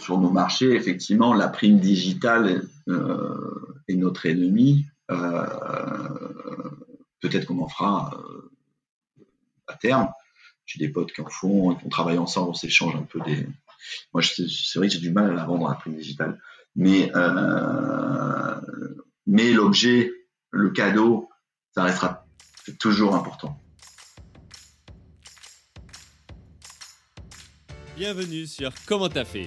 sur nos marchés, effectivement, la prime digitale est notre ennemi. Peut-être qu'on en fera à terme. J'ai des potes qui en font, qui ont travaillé ensemble, on s'échange un peu des. Moi, c'est vrai que j'ai du mal à la vendre la prime digitale. Mais, mais l'objet, le cadeau, ça restera toujours important. Bienvenue sur Comment t'as fait,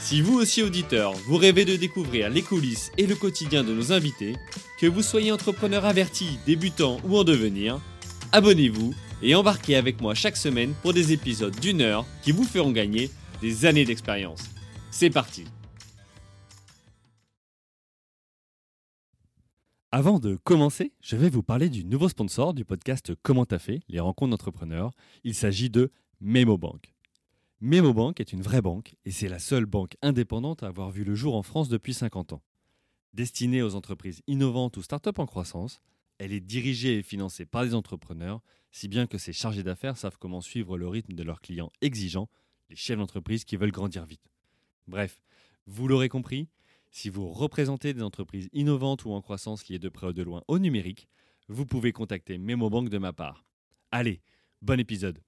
Si vous aussi auditeur, vous rêvez de découvrir les coulisses et le quotidien de nos invités, que vous soyez entrepreneur averti, débutant ou en devenir, abonnez-vous et embarquez avec moi chaque semaine pour des épisodes d'une heure qui vous feront gagner des années d'expérience. C'est parti Avant de commencer, je vais vous parler du nouveau sponsor du podcast Comment t'as fait, les rencontres d'entrepreneurs. Il s'agit de MemoBank. MemoBank est une vraie banque et c'est la seule banque indépendante à avoir vu le jour en France depuis 50 ans. Destinée aux entreprises innovantes ou start-up en croissance, elle est dirigée et financée par des entrepreneurs, si bien que ses chargés d'affaires savent comment suivre le rythme de leurs clients exigeants, les chefs d'entreprise qui veulent grandir vite. Bref, vous l'aurez compris, si vous représentez des entreprises innovantes ou en croissance liées de près ou de loin au numérique, vous pouvez contacter MemoBank de ma part. Allez, bon épisode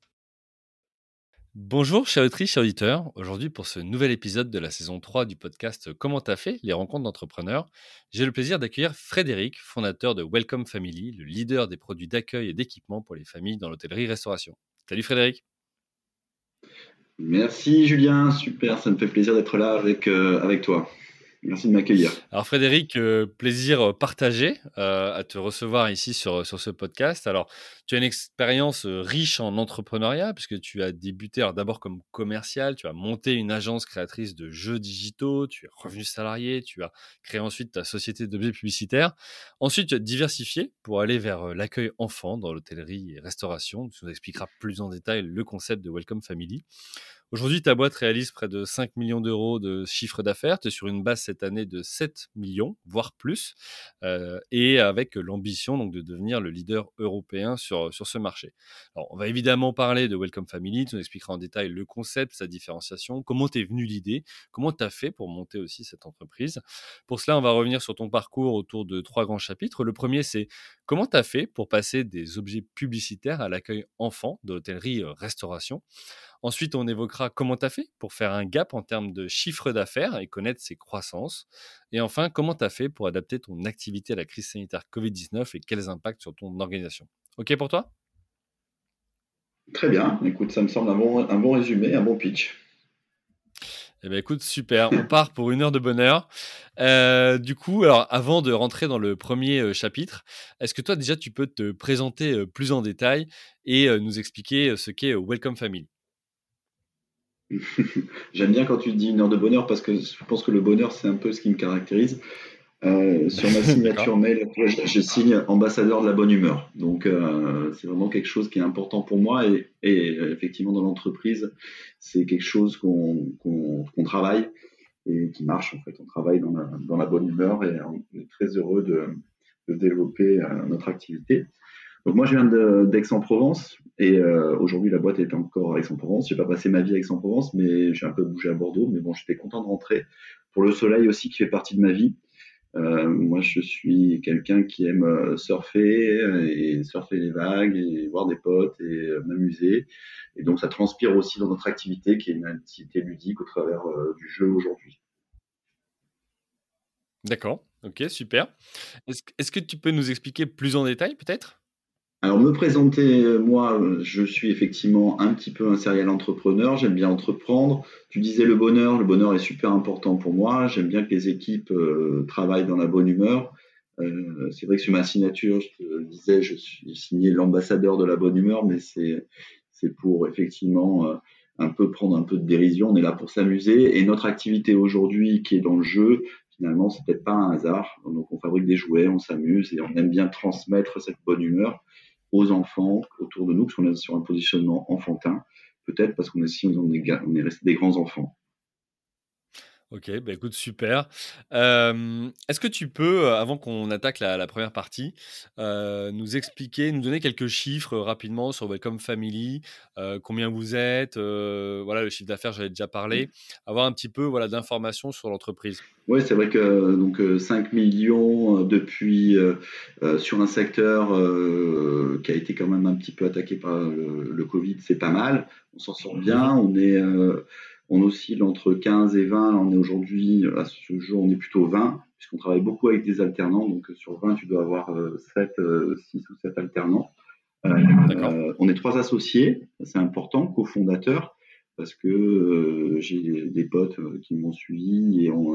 Bonjour, chers autrices, chers auditeurs. Aujourd'hui, pour ce nouvel épisode de la saison 3 du podcast Comment t'as fait Les rencontres d'entrepreneurs, j'ai le plaisir d'accueillir Frédéric, fondateur de Welcome Family, le leader des produits d'accueil et d'équipement pour les familles dans l'hôtellerie-restauration. Salut Frédéric. Merci Julien, super, ça me fait plaisir d'être là avec, euh, avec toi. Merci de m'accueillir. Alors Frédéric, euh, plaisir partagé euh, à te recevoir ici sur, sur ce podcast. Alors, tu as une expérience euh, riche en entrepreneuriat puisque tu as débuté d'abord comme commercial, tu as monté une agence créatrice de jeux digitaux, tu es revenu salarié, tu as créé ensuite ta société d'objets publicitaires. Ensuite, tu as diversifié pour aller vers l'accueil enfant dans l'hôtellerie et restauration. Tu nous expliqueras plus en détail le concept de Welcome Family. Aujourd'hui, ta boîte réalise près de 5 millions d'euros de chiffre d'affaires. Tu es sur une base cette année de 7 millions, voire plus, euh, et avec l'ambition donc de devenir le leader européen sur, sur ce marché. Alors, on va évidemment parler de Welcome Family. Tu nous expliqueras en détail le concept, sa différenciation, comment t'es venu l'idée, comment tu as fait pour monter aussi cette entreprise. Pour cela, on va revenir sur ton parcours autour de trois grands chapitres. Le premier, c'est comment tu as fait pour passer des objets publicitaires à l'accueil enfant de l'hôtellerie-restauration. Ensuite, on évoquera comment tu as fait pour faire un gap en termes de chiffre d'affaires et connaître ses croissances. Et enfin, comment tu as fait pour adapter ton activité à la crise sanitaire Covid-19 et quels impacts sur ton organisation. OK pour toi? Très bien. Écoute, ça me semble un bon, un bon résumé, un bon pitch. Eh bien, écoute, super. On part pour une heure de bonheur. Euh, du coup, alors, avant de rentrer dans le premier euh, chapitre, est-ce que toi, déjà, tu peux te présenter euh, plus en détail et nous expliquer ce qu'est Welcome Family? J'aime bien quand tu dis une heure de bonheur parce que je pense que le bonheur, c'est un peu ce qui me caractérise. Euh, sur ma signature mail, je, signe ambassadeur de la bonne humeur. Donc, euh, c'est vraiment quelque chose qui est important pour moi. Et, effectivement, dans l'entreprise, c'est quelque chose qu'on travaille et qui marche. En fait, on travaille dans la, dans la bonne humeur et on est très heureux de, de développer euh, notre activité. Donc moi, je viens d'Aix-en-Provence et euh, aujourd'hui, la boîte est encore à Aix-en-Provence. J'ai pas passé ma vie à Aix-en-Provence, mais j'ai un peu bougé à Bordeaux. Mais bon, j'étais content de rentrer pour le soleil aussi qui fait partie de ma vie. Euh, moi, je suis quelqu'un qui aime euh, surfer et surfer les vagues et voir des potes et m'amuser. Et donc, ça transpire aussi dans notre activité qui est une activité ludique au travers du jeu aujourd'hui. D'accord, ok, super. Est-ce que tu peux nous expliquer plus en détail peut-être? Alors me présenter, euh, moi, euh, je suis effectivement un petit peu un serial entrepreneur, j'aime bien entreprendre. Tu disais le bonheur, le bonheur est super important pour moi, j'aime bien que les équipes euh, travaillent dans la bonne humeur. c'est vrai que sur ma signature, je te disais, je suis signé l'ambassadeur de la bonne humeur, mais c'est c'est pour effectivement un peu prendre un peu de dérision. On est là pour s'amuser et notre activité aujourd'hui qui est dans le jeu finalement, c'est peut-être pas un hasard. Donc, on fabrique des jouets, on s'amuse et on aime bien transmettre cette bonne humeur aux enfants autour de nous, parce qu'on est sur un positionnement enfantin. Peut-être parce qu'on est, on est, on est resté des grands enfants. Ok, bah écoute, super. Est-ce que tu peux, avant qu'on attaque la, première partie, nous expliquer, nous donner quelques chiffres rapidement sur Welcome Family, combien vous êtes, voilà le chiffre d'affaires, j'avais déjà parlé, avoir un petit peu voilà d'informations sur l'entreprise? Oui, c'est vrai que donc 5 millions depuis sur un secteur qui a été quand même un petit peu attaqué par le, le Covid, c'est pas mal. On s'en sort bien. On est on oscille entre 15 et 20. on est aujourd'hui, à ce jour, on est plutôt 20, puisqu'on travaille beaucoup avec des alternants. Donc, sur 20, tu dois avoir 7, euh, 6 euh, ou 7 alternants. Euh, on est trois associés, c'est important, cofondateurs, parce que j'ai des, potes qui m'ont suivi et on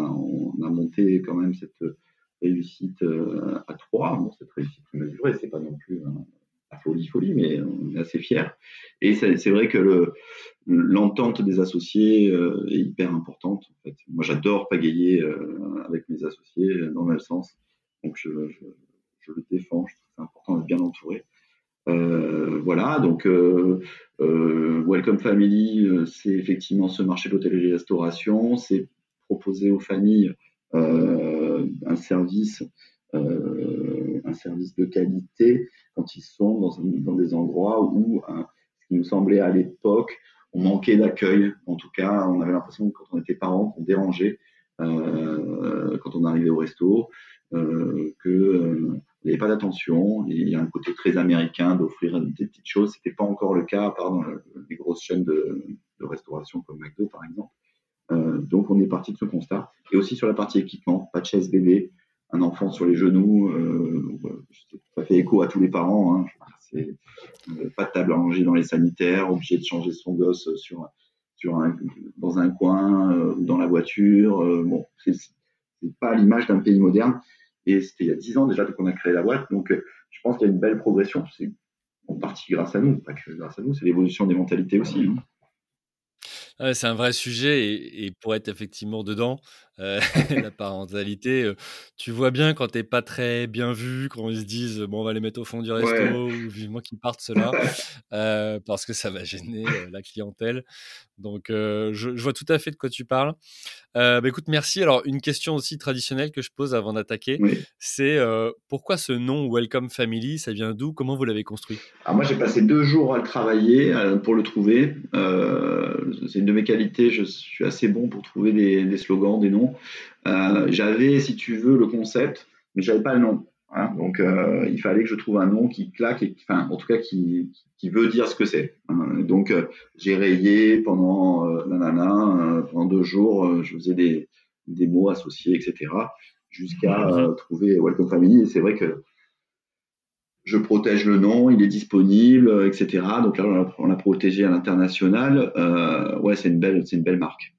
a, monté quand même cette réussite à trois. Bon, cette réussite mesurée, c'est pas non plus la folie, folie, mais on est assez fiers. Et c'est vrai que l'entente des associés euh, est hyper importante. Moi, j'adore pagayer euh, avec mes associés dans le même sens. Donc, je, le défends. Je trouve c'est important d'être bien entouré. Euh, voilà, donc Welcome Family, c'est effectivement ce marché d'hôtellerie-restauration. C'est proposer aux familles un service un service de qualité quand ils sont dans, dans des endroits où, euh, ce qui nous semblait à l'époque, on manquait d'accueil. En tout cas, on avait l'impression que quand on était parents, qu'on dérangeait euh, quand on arrivait au resto, euh, que euh, n'y avait pas d'attention. Il y a un côté très américain d'offrir des petites choses. C'était pas encore le cas, à part dans les grosses chaînes de, de, restauration comme McDo, par exemple. Euh, donc, on est parti de ce constat. Et aussi sur la partie équipement, pas de chaise bébé, un enfant sur les genoux, euh, ça fait écho à tous les parents. Hein. C'est euh, pas de table à manger dans les sanitaires, obligé de changer son gosse sur, dans un coin euh, ou dans la voiture. bon, c'est pas l'image d'un pays moderne. Et c'était il y a dix ans déjà qu'on a créé la boîte. Donc, je pense qu'il y a une belle progression. C'est en partie grâce à nous, pas que grâce à nous, c'est l'évolution des mentalités aussi. Hein c'est un vrai sujet et, pour être effectivement dedans, euh, la parentalité, tu vois bien quand t'es pas très bien vu, quand ils se disent bon on va les mettre au fond du resto ou vivement qu'ils partent cela, parce que ça va gêner la clientèle. Donc je, vois tout à fait de quoi tu parles. Bah, écoute, merci. Alors une question aussi traditionnelle que je pose avant d'attaquer, c'est pourquoi ce nom Welcome Family, ça vient d'où? Comment vous l'avez construit? Alors moi j'ai passé deux jours à le travailler pour le trouver. c'est de mes qualités, je suis assez bon pour trouver des, slogans, des noms. Euh, j'avais, si tu veux, le concept, mais j'avais pas le nom. Hein. donc, euh, il fallait que je trouve un nom qui claque, et, enfin, en tout cas, qui, qui veut dire ce que c'est. Hein. donc, euh, j'ai rayé pendant, nanana, pendant deux jours, je faisais des, des mots associés, etc., jusqu'à trouver Welcome Family. Et c'est vrai que je protège le nom, il est disponible, etc. Donc là, on l'a protégé à l'international. Ouais, c'est une belle, c'est une belle marque.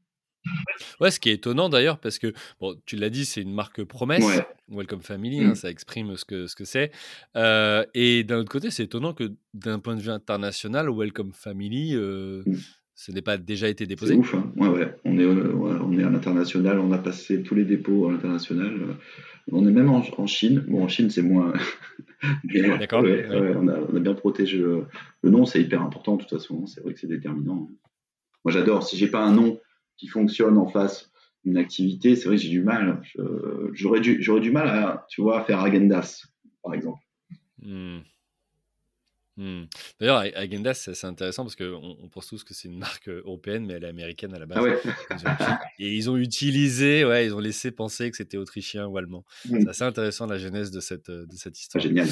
Ouais, ce qui est étonnant d'ailleurs, parce que bon, tu l'as dit, c'est une marque promesse. Welcome Family, hein, mm. ça exprime ce que ce que c'est. Euh, et d'un autre côté, c'est étonnant que d'un point de vue international, Welcome Family, mm. ce n'est pas déjà été déposé. C'est ouf, hein. ouais, ouais. On est, on est à l'international, on a passé tous les dépôts à l'international. On est même en, Chine. Bon, en Chine, c'est moins. D'accord. on, a, bien protégé le, nom, c'est hyper important de toute façon. C'est vrai que c'est déterminant. Moi, j'adore. Si j'ai pas un nom qui fonctionne en face d'une activité, c'est vrai que j'ai du mal. J'aurais du, du mal à, tu vois, à faire Agendas, par exemple. Hmm. Hmm. D'ailleurs, Agendas, c'est intéressant parce qu'on on pense tous que c'est une marque euh, européenne, mais elle est américaine à la base. Ah et ils ont utilisé, ouais, ils ont laissé penser que c'était autrichien ou allemand. Hmm. C'est assez intéressant la genèse de cette, de cette histoire. Génial.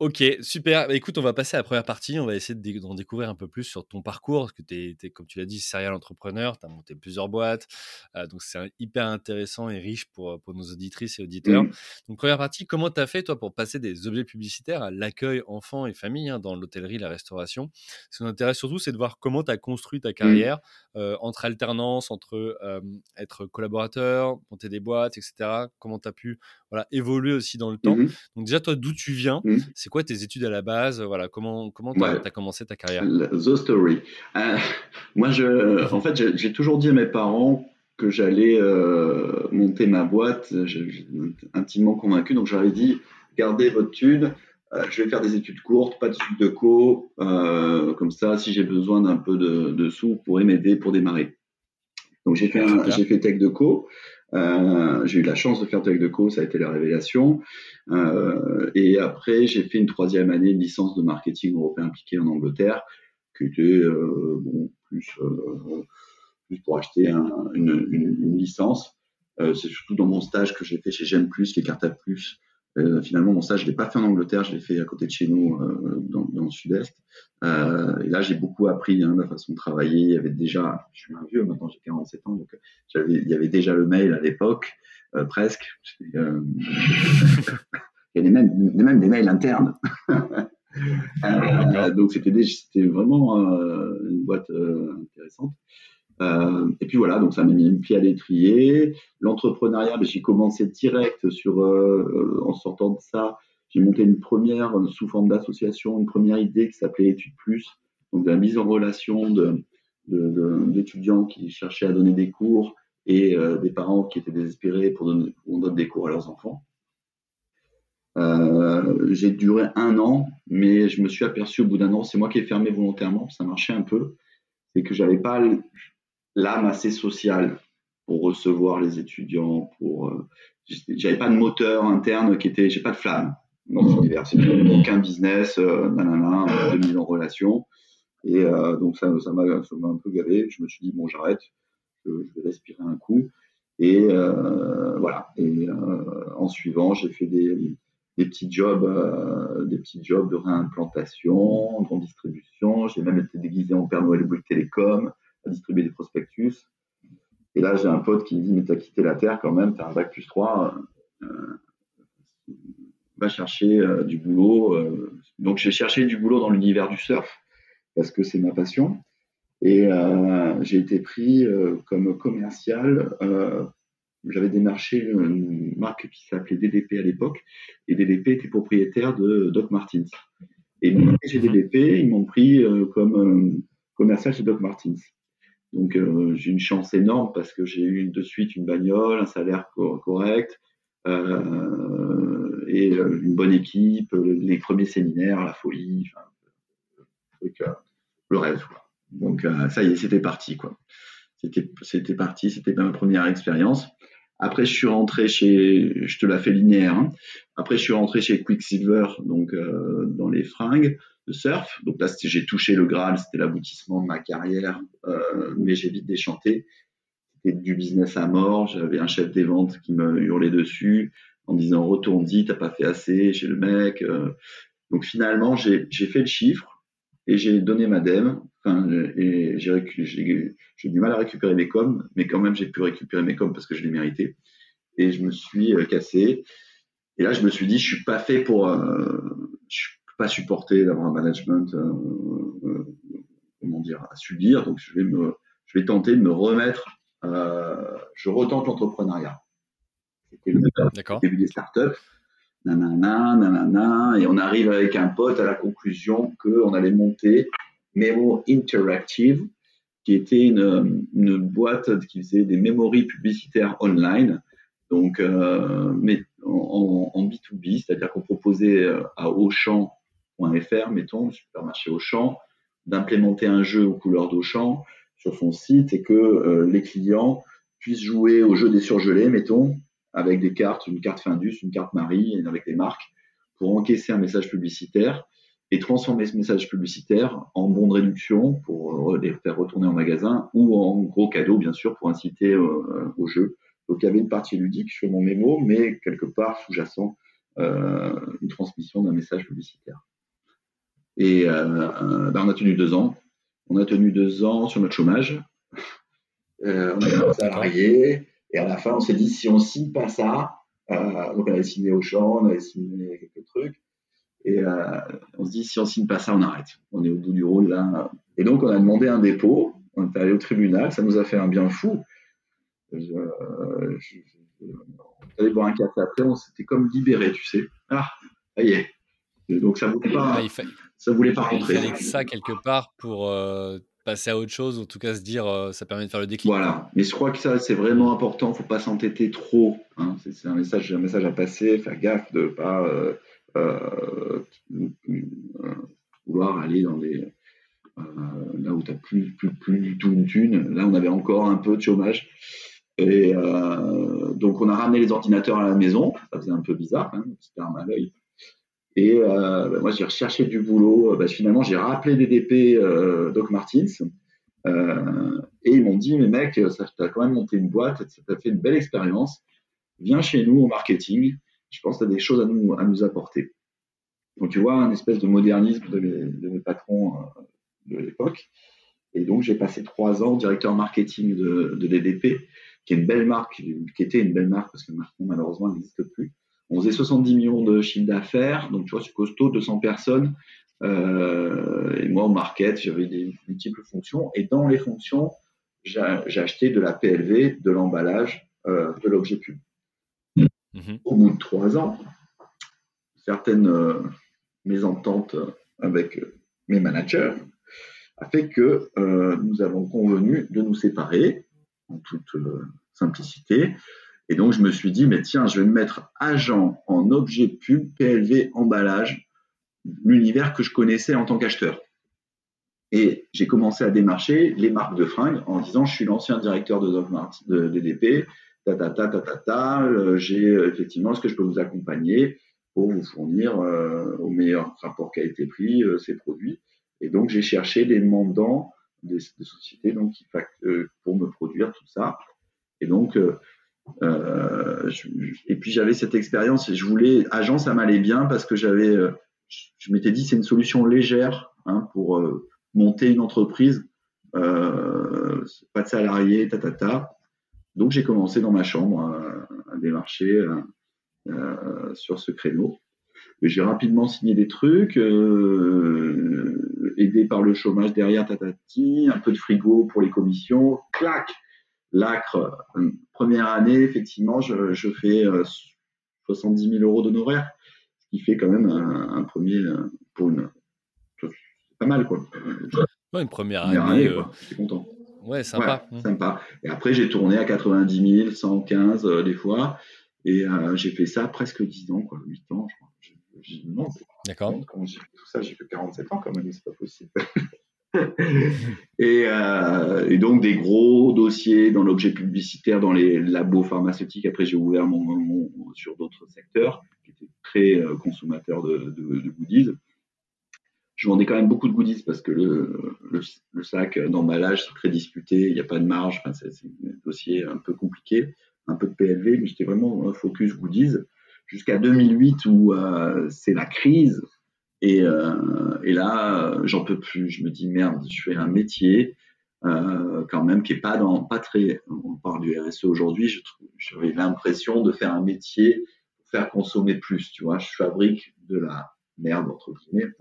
Ok, super. Bah, écoute, on va passer à la première partie. On va essayer d'en découvrir un peu plus sur ton parcours. Parce que tu es, comme tu l'as dit, serial entrepreneur. Tu as monté plusieurs boîtes. Euh, donc, c'est hyper intéressant et riche pour, pour nos auditrices et auditeurs. Mmh. Donc, première partie, comment tu as fait, toi, pour passer des objets publicitaires à l'accueil enfants et famille hein, dans l'hôtellerie, la restauration? Ce qui nous intéresse surtout, c'est de voir comment tu as construit ta mmh. carrière euh, entre alternance, entre euh, être collaborateur, monter des boîtes, etc. Comment tu as pu voilà, évoluer aussi dans le temps? Mmh donc, déjà, toi, d'où tu viens? C'est quoi tes études à la base? Voilà, comment comment tu as, commencé ta carrière? The story. Euh, moi, je, en fait, j'ai toujours dit à mes parents que j'allais monter ma boîte. J'étais intimement convaincu. Donc, j'avais dit gardez votre thune. je vais faire des études courtes, pas de suite de co. comme ça, si j'ai besoin d'un peu de, de sous, vous pourrez m'aider pour démarrer. Donc j'ai fait, j'ai fait Tech de Co. Euh, j'ai eu la chance de faire Tech de Co, ça a été la révélation. Euh, et après, j'ai fait une troisième année de licence de marketing européen appliqué en Angleterre, qui était euh, bon, plus, plus pour acheter une, une, licence. c'est surtout dans mon stage que j'ai fait chez J'aime Plus, les cartes à plus, euh, finalement, mon stage, je l'ai pas fait en Angleterre, je l'ai fait à côté de chez nous, euh, dans, dans, le sud-est. Euh, et là, j'ai beaucoup appris hein, la façon de travailler. Il y avait déjà, je suis un vieux, maintenant j'ai 47 ans, donc il y avait déjà le mail à l'époque, presque. il y a même, même des mails internes. donc c'était c'était vraiment une boîte intéressante. Euh, et puis voilà, donc ça m'a mis un pied à l'étrier. L'entrepreneuriat, ben, j'ai commencé direct sur, euh, en sortant de ça, j'ai monté une première euh, sous forme d'association, une première idée qui s'appelait Études Plus, donc de la mise en relation d'étudiants qui cherchaient à donner des cours et des parents qui étaient désespérés pour donner, des cours à leurs enfants. Euh, j'ai duré un an, mais je me suis aperçu au bout d'un an, c'est moi qui ai fermé volontairement, ça marchait un peu, c'est que j'avais pas l'âme assez sociale pour recevoir les étudiants, pour euh, j'avais pas de moteur interne qui était, j'ai pas de flamme dans cet univers, c'est aucun business, euh, nanana, de mise en relation, et euh, donc ça, ça m'a, un peu gavé. Je me suis dit bon, j'arrête, je, vais respirer un coup, et euh, voilà. Et euh, en suivant, j'ai fait des, des petits jobs, euh, des petits jobs de réimplantation, de distribution. J'ai même été déguisé en Père Noël Bouygues Télécom distribuer des prospectus. Et là, j'ai un pote qui me dit, mais t'as quitté la Terre quand même, t'as un bac plus 3, euh, va chercher euh, du boulot. Euh. Donc, j'ai cherché du boulot dans l'univers du surf, parce que c'est ma passion. Et j'ai été pris comme commercial. J'avais démarché une marque qui s'appelait DDP à l'époque, et DDP était propriétaire de Doc Martins. Et chez DDP, ils m'ont pris comme commercial chez Doc Martins. Donc euh, j'ai une chance énorme parce que j'ai eu de suite une bagnole, un salaire correct euh, et euh, une bonne équipe, les premiers séminaires, la folie, enfin, le rêve. Quoi. Donc ça y est, c'était parti quoi. C'était c'était parti, c'était ma première expérience. Après, je suis rentré chez, je te la fais linéaire. Hein. Après, je suis rentré chez Quicksilver, donc dans les fringues de surf. Donc là, j'ai touché le Graal, c'était l'aboutissement de ma carrière, euh, mais j'ai vite déchanté. C'était du business à mort. J'avais un chef des ventes qui me hurlait dessus en disant retourne-y, t'as pas fait assez chez le mec. Euh. Donc finalement, j'ai fait le chiffre et j'ai donné ma dème. Enfin, et j'ai du mal à récupérer mes coms, mais quand même j'ai pu récupérer mes coms parce que je les méritais. Et je me suis euh, cassé. Et là, je me suis dit, je suis pas fait pour, pas supporter d'avoir un management, euh, euh, comment dire, à subir. Donc, je vais me, je vais tenter de me remettre. Euh, je retente l'entrepreneuriat. C'était le début des startups. Nanana, nanana, et on arrive avec un pote à la conclusion qu'on allait monter Memo Interactive, qui était une, boîte qui faisait des mémories publicitaires online, donc mais en, en B2B, c'est-à-dire qu'on proposait à Auchan .fr, mettons, le supermarché Auchan, d'implémenter un jeu aux couleurs d'Auchan sur son site et que euh, les clients puissent jouer au jeu des surgelés, mettons, avec des cartes, une carte Findus, une carte Marie, avec des marques, pour encaisser un message publicitaire et transformer ce message publicitaire en bon de réduction pour euh, les faire retourner en magasin ou en gros cadeau, bien sûr, pour inciter euh, au jeu. Donc il y avait une partie ludique sur mon mémo, mais quelque part sous-jacent une transmission d'un message publicitaire. Et euh, ben, on a tenu deux ans. On a tenu deux ans sur notre chômage. Euh, on a salarié. Et à la fin, on s'est dit, si on signe pas ça, euh, donc on avait signé au champ, on avait signé quelques trucs. Et on se dit, si on signe pas ça, on arrête. On est au bout du rôle là. Et donc, on a demandé un dépôt. On est allé au tribunal. Ça nous a fait un bien fou. on est allé boire un café après. On s'était comme libéré, tu sais. Ah, ça y est. donc, ça ne voulait pas. Ah, ça voulait pas rentrer. Il fallait ça quelque part pour. Euh, passer à autre chose, en tout cas se dire, ça permet de faire le déclic. Voilà, mais je crois que ça, c'est vraiment important. Faut pas s'entêter trop. Hein. C'est un message, un message à passer. Faire gaffe de pas vouloir aller dans des là où tu n'as plus, plus, plus du tout une thune. Là, on avait encore un peu de chômage. Et euh, donc, on a ramené les ordinateurs à la maison. Ça faisait un peu bizarre, hein, c'était mal oeil. Et euh, bah, moi, j'ai recherché du boulot. Bah, finalement, j'ai rappelé DDP euh, Doc Martins. et ils m'ont dit, mais mec, tu as quand même monté une boîte, ça t'a fait une belle expérience. Viens chez nous au marketing. Je pense que tu as des choses à nous, à nous apporter. Donc, tu vois, un espèce de modernisme de mes, de mes patrons de l'époque. Et donc, j'ai passé trois ans directeur marketing de, de DDP qui est une belle marque, qui était une belle marque parce que maintenant malheureusement elle n'existe plus. On faisait 70 millions de chiffre d'affaires, donc tu vois c'est costaud, 200 personnes. Euh, et moi au market j'avais des multiples fonctions et dans les fonctions j'ai acheté de la PLV, de l'emballage, euh, de l'objet pub. Mm-hmm. Au bout de trois ans, certaines euh, mésententes avec mes managers a fait que nous avons convenu de nous séparer en toute simplicité. Et donc, je me suis dit, mais tiens, je vais me mettre agent en objet pub, PLV, emballage, l'univers que je connaissais en tant qu'acheteur. Et j'ai commencé à démarcher les marques de fringues en disant, je suis l'ancien directeur de, de DDP, ta ta ta ta ta, ta euh, j'ai euh, effectivement, est-ce que je peux vous accompagner pour vous fournir au meilleur rapport qualité-prix ces produits Et donc, j'ai cherché les mandants des, sociétés donc, qui, euh, pour me produire tout ça. Et donc, euh, euh, et puis j'avais cette expérience et je voulais, agent, ça m'allait bien parce que j'avais, je, m'étais dit, c'est une solution légère hein, pour monter une entreprise, pas de salariés, ta. Donc j'ai commencé dans ma chambre à, démarcher sur ce créneau. J'ai rapidement signé des trucs, euh, aidé par le chômage derrière tatati, un peu de frigo pour les commissions, clac, l'acre. Première année, effectivement, je, je fais 70 euh, 000 euros d'honoraires, ce qui fait quand même un, premier euh, pour une. pas mal, quoi. Ouais, une première, année. quoi. J'étais content. Ouais, sympa. Ouais, sympa. Et après, j'ai tourné à 90 000, 115 des fois. Et j'ai fait ça presque 10 ans, quoi, 8 ans, je crois. D'accord. Quand j'ai fait tout ça, j'ai fait 47 ans quand même, c'est pas possible. Euh, et, donc des gros dossiers dans l'objet publicitaire, dans les labos pharmaceutiques. Après, j'ai ouvert mon, sur d'autres secteurs qui étaient très euh, consommateurs de, goodies. Je vendais quand même beaucoup de goodies parce que le, sac d'emballage, c'est très disputé, il n'y a pas de marge, c'est un dossier un peu compliqué, un peu de PLV, mais j'étais vraiment focus goodies jusqu'à 2008 où euh, c'est la crise. Et, euh, et là, j'en peux plus. Je me dis merde, je fais un métier euh, quand même qui est pas dans pas très. On parle du RSE aujourd'hui. J'avais l'impression de faire un métier pour faire consommer plus. Tu vois, je fabrique de la merde entre guillemets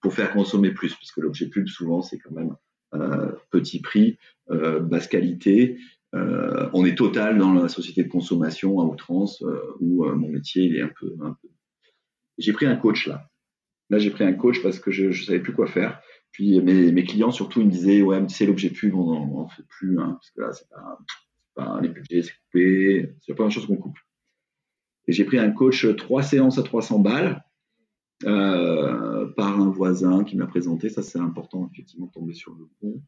pour, faire consommer plus, parce que l'objet pub souvent c'est quand même euh, petit prix, euh, basse qualité, euh, on est total dans la société de consommation à outrance euh, où euh, mon métier il est un peu. Un peu... J'ai pris un coach là. Là, j'ai pris un coach parce que je ne savais plus quoi faire. Puis mes, clients surtout ils me disaient ouais, c'est l'objet pub, on n'en fait plus hein, parce que là c'est pas, pas, les budgets c'est coupé, c'est pas une chose qu'on coupe. Et j'ai pris un coach trois séances à 300 balles euh, par un voisin qui m'a présenté. Ça c'est important effectivement de tomber sur le bon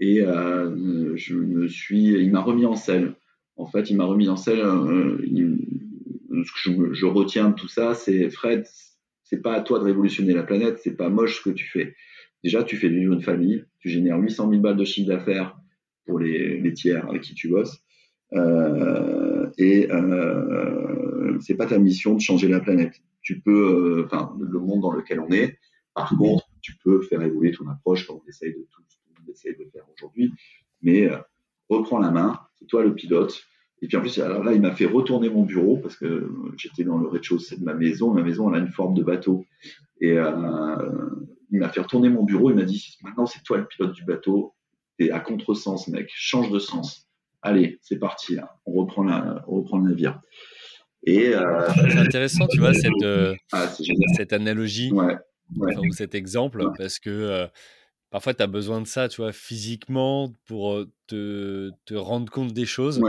et euh, je me suis, il m'a remis en selle. En fait, il m'a remis en selle. Euh, ce que je, retiens de tout ça, c'est Fred, c'est pas à toi de révolutionner la planète, c'est pas moche ce que tu fais. Déjà, tu fais vivre une famille, tu génères 800 000 balles de chiffre d'affaires pour les, tiers avec qui tu bosses. Euh, et euh, c'est pas ta mission de changer la planète. Tu peux, euh, enfin, le monde dans lequel on est. Par contre, tu peux faire évoluer ton approche quand on essaye de tout d'essayer de faire aujourd'hui. Mais euh, reprends la main, c'est toi le pilote. Et puis en plus, alors là, il m'a fait retourner mon bureau parce que j'étais dans le rez-de-chaussée de ma maison. Ma maison, elle a une forme de bateau. Et euh, il m'a fait retourner mon bureau. Il m'a dit maintenant, c'est toi le pilote du bateau. T'es à contresens, mec. Change de sens. Allez, c'est parti. On, reprend la, on reprend le navire. Et euh, c'est intéressant, tu vois, cette, ah, cette analogie ouais, ou cet exemple, parce que parfois tu as besoin de ça, tu vois, physiquement pour te, te rendre compte des choses.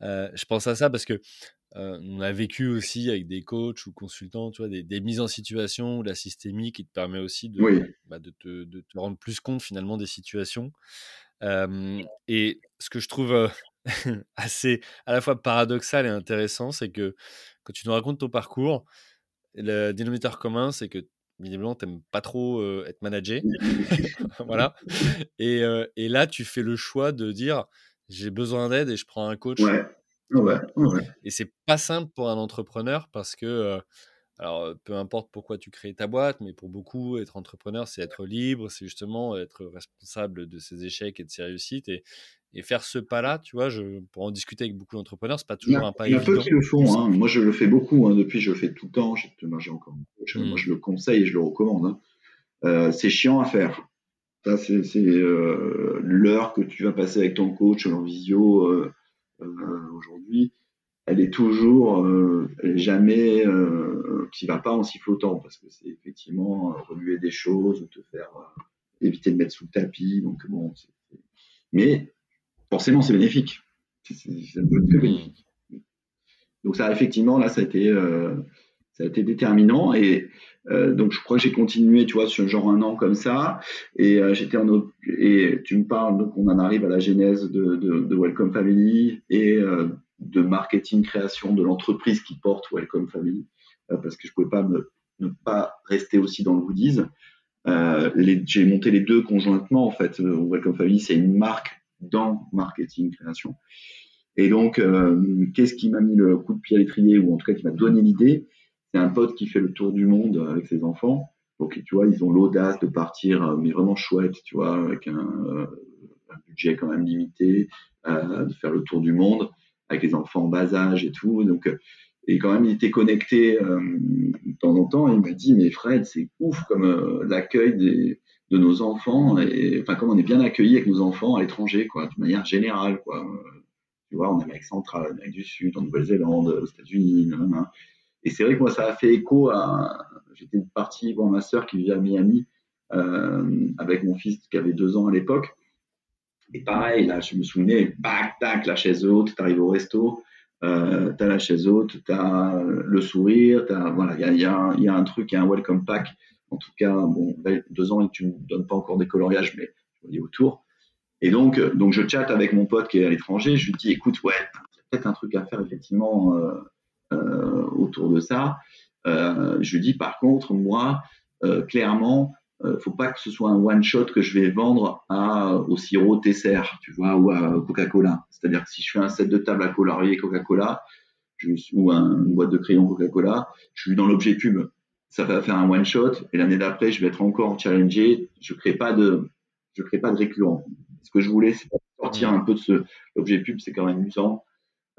Je pense à ça parce que on a vécu aussi avec des coachs ou consultants, tu vois, des, mises en situation, la systémique qui te permet aussi de, bah, de, te, de, te, rendre plus compte finalement des situations. et ce que je trouve assez à la fois paradoxal et intéressant, c'est que quand tu nous racontes ton parcours, le dénominateur commun, c'est que visiblement, tu n'aimes pas trop être managé. voilà. Et, et, là, tu fais le choix de dire j'ai besoin d'aide et je prends un coach. Ouais. Ouais, ouais. Et c'est pas simple pour un entrepreneur parce que, alors, peu importe pourquoi tu crées ta boîte, mais pour beaucoup, être entrepreneur, c'est être libre, c'est justement être responsable de ses échecs et de ses réussites. Et, et faire ce pas-là, tu vois, je, pour en discuter avec beaucoup d'entrepreneurs, c'est pas toujours un pas évident. Il y a peu qui le font. Hein. Moi, je le fais beaucoup. Hein. Depuis, je le fais tout le temps. J'ai encore Moi, mmh. je le conseille et je le recommande. Hein. Euh, c'est chiant à faire. Ça, c'est euh, l'heure que tu vas passer avec ton coach en visio euh, aujourd'hui. Elle est toujours, elle est jamais qui va pas en sifflotant parce que c'est effectivement remuer des choses ou te faire éviter de mettre sous le tapis. Donc bon, mais forcément, c'est bénéfique. Ça peut être que bénéfique. Donc ça, effectivement, là, ça a été, euh, ça a été déterminant. Et euh, donc, je crois que j'ai continué, tu vois, sur genre un an comme ça. Et euh, j'étais en et tu me parles, donc on en arrive à la genèse de, Welcome Family et de marketing création de l'entreprise qui porte Welcome Family, parce que je pouvais pas me, ne pas rester aussi dans le goodies. j'ai monté les deux conjointement en fait. Welcome Family, c'est une marque dans marketing création. Et donc, euh, qu'est-ce qui m'a mis le coup de pied à l'étrier, ou en tout cas qui m'a donné l'idée? C'est un pote qui fait le tour du monde avec ses enfants. Donc, tu vois, ils ont l'audace de partir, euh, mais vraiment chouette, tu vois, avec un, euh, budget quand même limité, euh, de faire le tour du monde avec les enfants en bas âge et tout. Donc, et quand même, il était connecté de temps en temps. Et il m'a dit, mais Fred, c'est ouf comme l'accueil de nos enfants et enfin comme on est bien accueilli avec nos enfants à l'étranger quoi de manière générale quoi tu vois en Amérique centrale en Amérique du Sud en Nouvelle-Zélande aux États-Unis et c'est vrai que moi ça a fait écho à j'étais parti voir ma sœur qui vivait à Miami euh, avec mon fils qui avait deux ans à l'époque et pareil là je me souvenais tac tac la chaise haute t'arrives au resto euh, t'as la chaise haute t'as le sourire t'as voilà il y a, y, a, un truc il y a un welcome pack en tout cas, bon, deux ans et tu ne donnes pas encore des coloriages, mais je dis autour. Et donc, euh, donc, je chatte avec mon pote qui est à l'étranger. Je lui dis, écoute, ouais, il peut-être un truc à faire effectivement autour de ça. je lui dis, par contre, moi, clairement, ne faut pas que ce soit un one shot que je vais vendre à, au sirop Tesser, tu vois, ou à Coca-Cola. C'est-à-dire que si je fais un set de table à colorier Coca-Cola, ou un, une boîte de crayon Coca-Cola, je suis dans l'objet pub. Ça va faire un one shot et l'année d'après je vais être encore challengé. Je crée pas de je crée pas de récurrent. Ce que je voulais c'est sortir un peu de ce l'objet pub c'est quand même amusant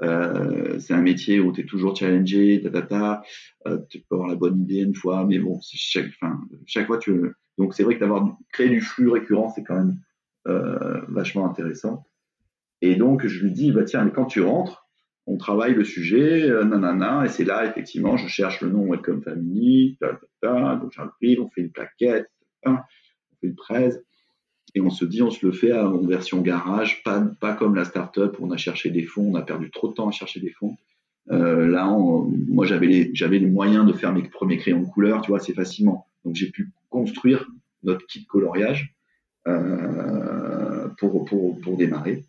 euh, c'est un métier où tu es toujours challengé ta, euh, tu peux avoir la bonne idée une fois mais bon chaque fois tu donc c'est vrai que d'avoir créé du flux récurrent c'est quand même euh, vachement intéressant. Et donc je lui dis bah tiens quand tu rentres on travaille le sujet, euh, nanana, et c'est là, effectivement, je cherche le nom Welcome Family, donc j'arrive, on fait une plaquette, on fait une presse, et on se dit, on se le fait en version garage, pas, pas comme la startup où on a cherché des fonds, on a perdu trop de temps à chercher des fonds. Euh, là, moi, j'avais les, j'avais les moyens de faire mes premiers crayons de couleur, tu vois, assez facilement. Donc, j'ai pu construire notre kit coloriage euh, pour, pour, pour démarrer.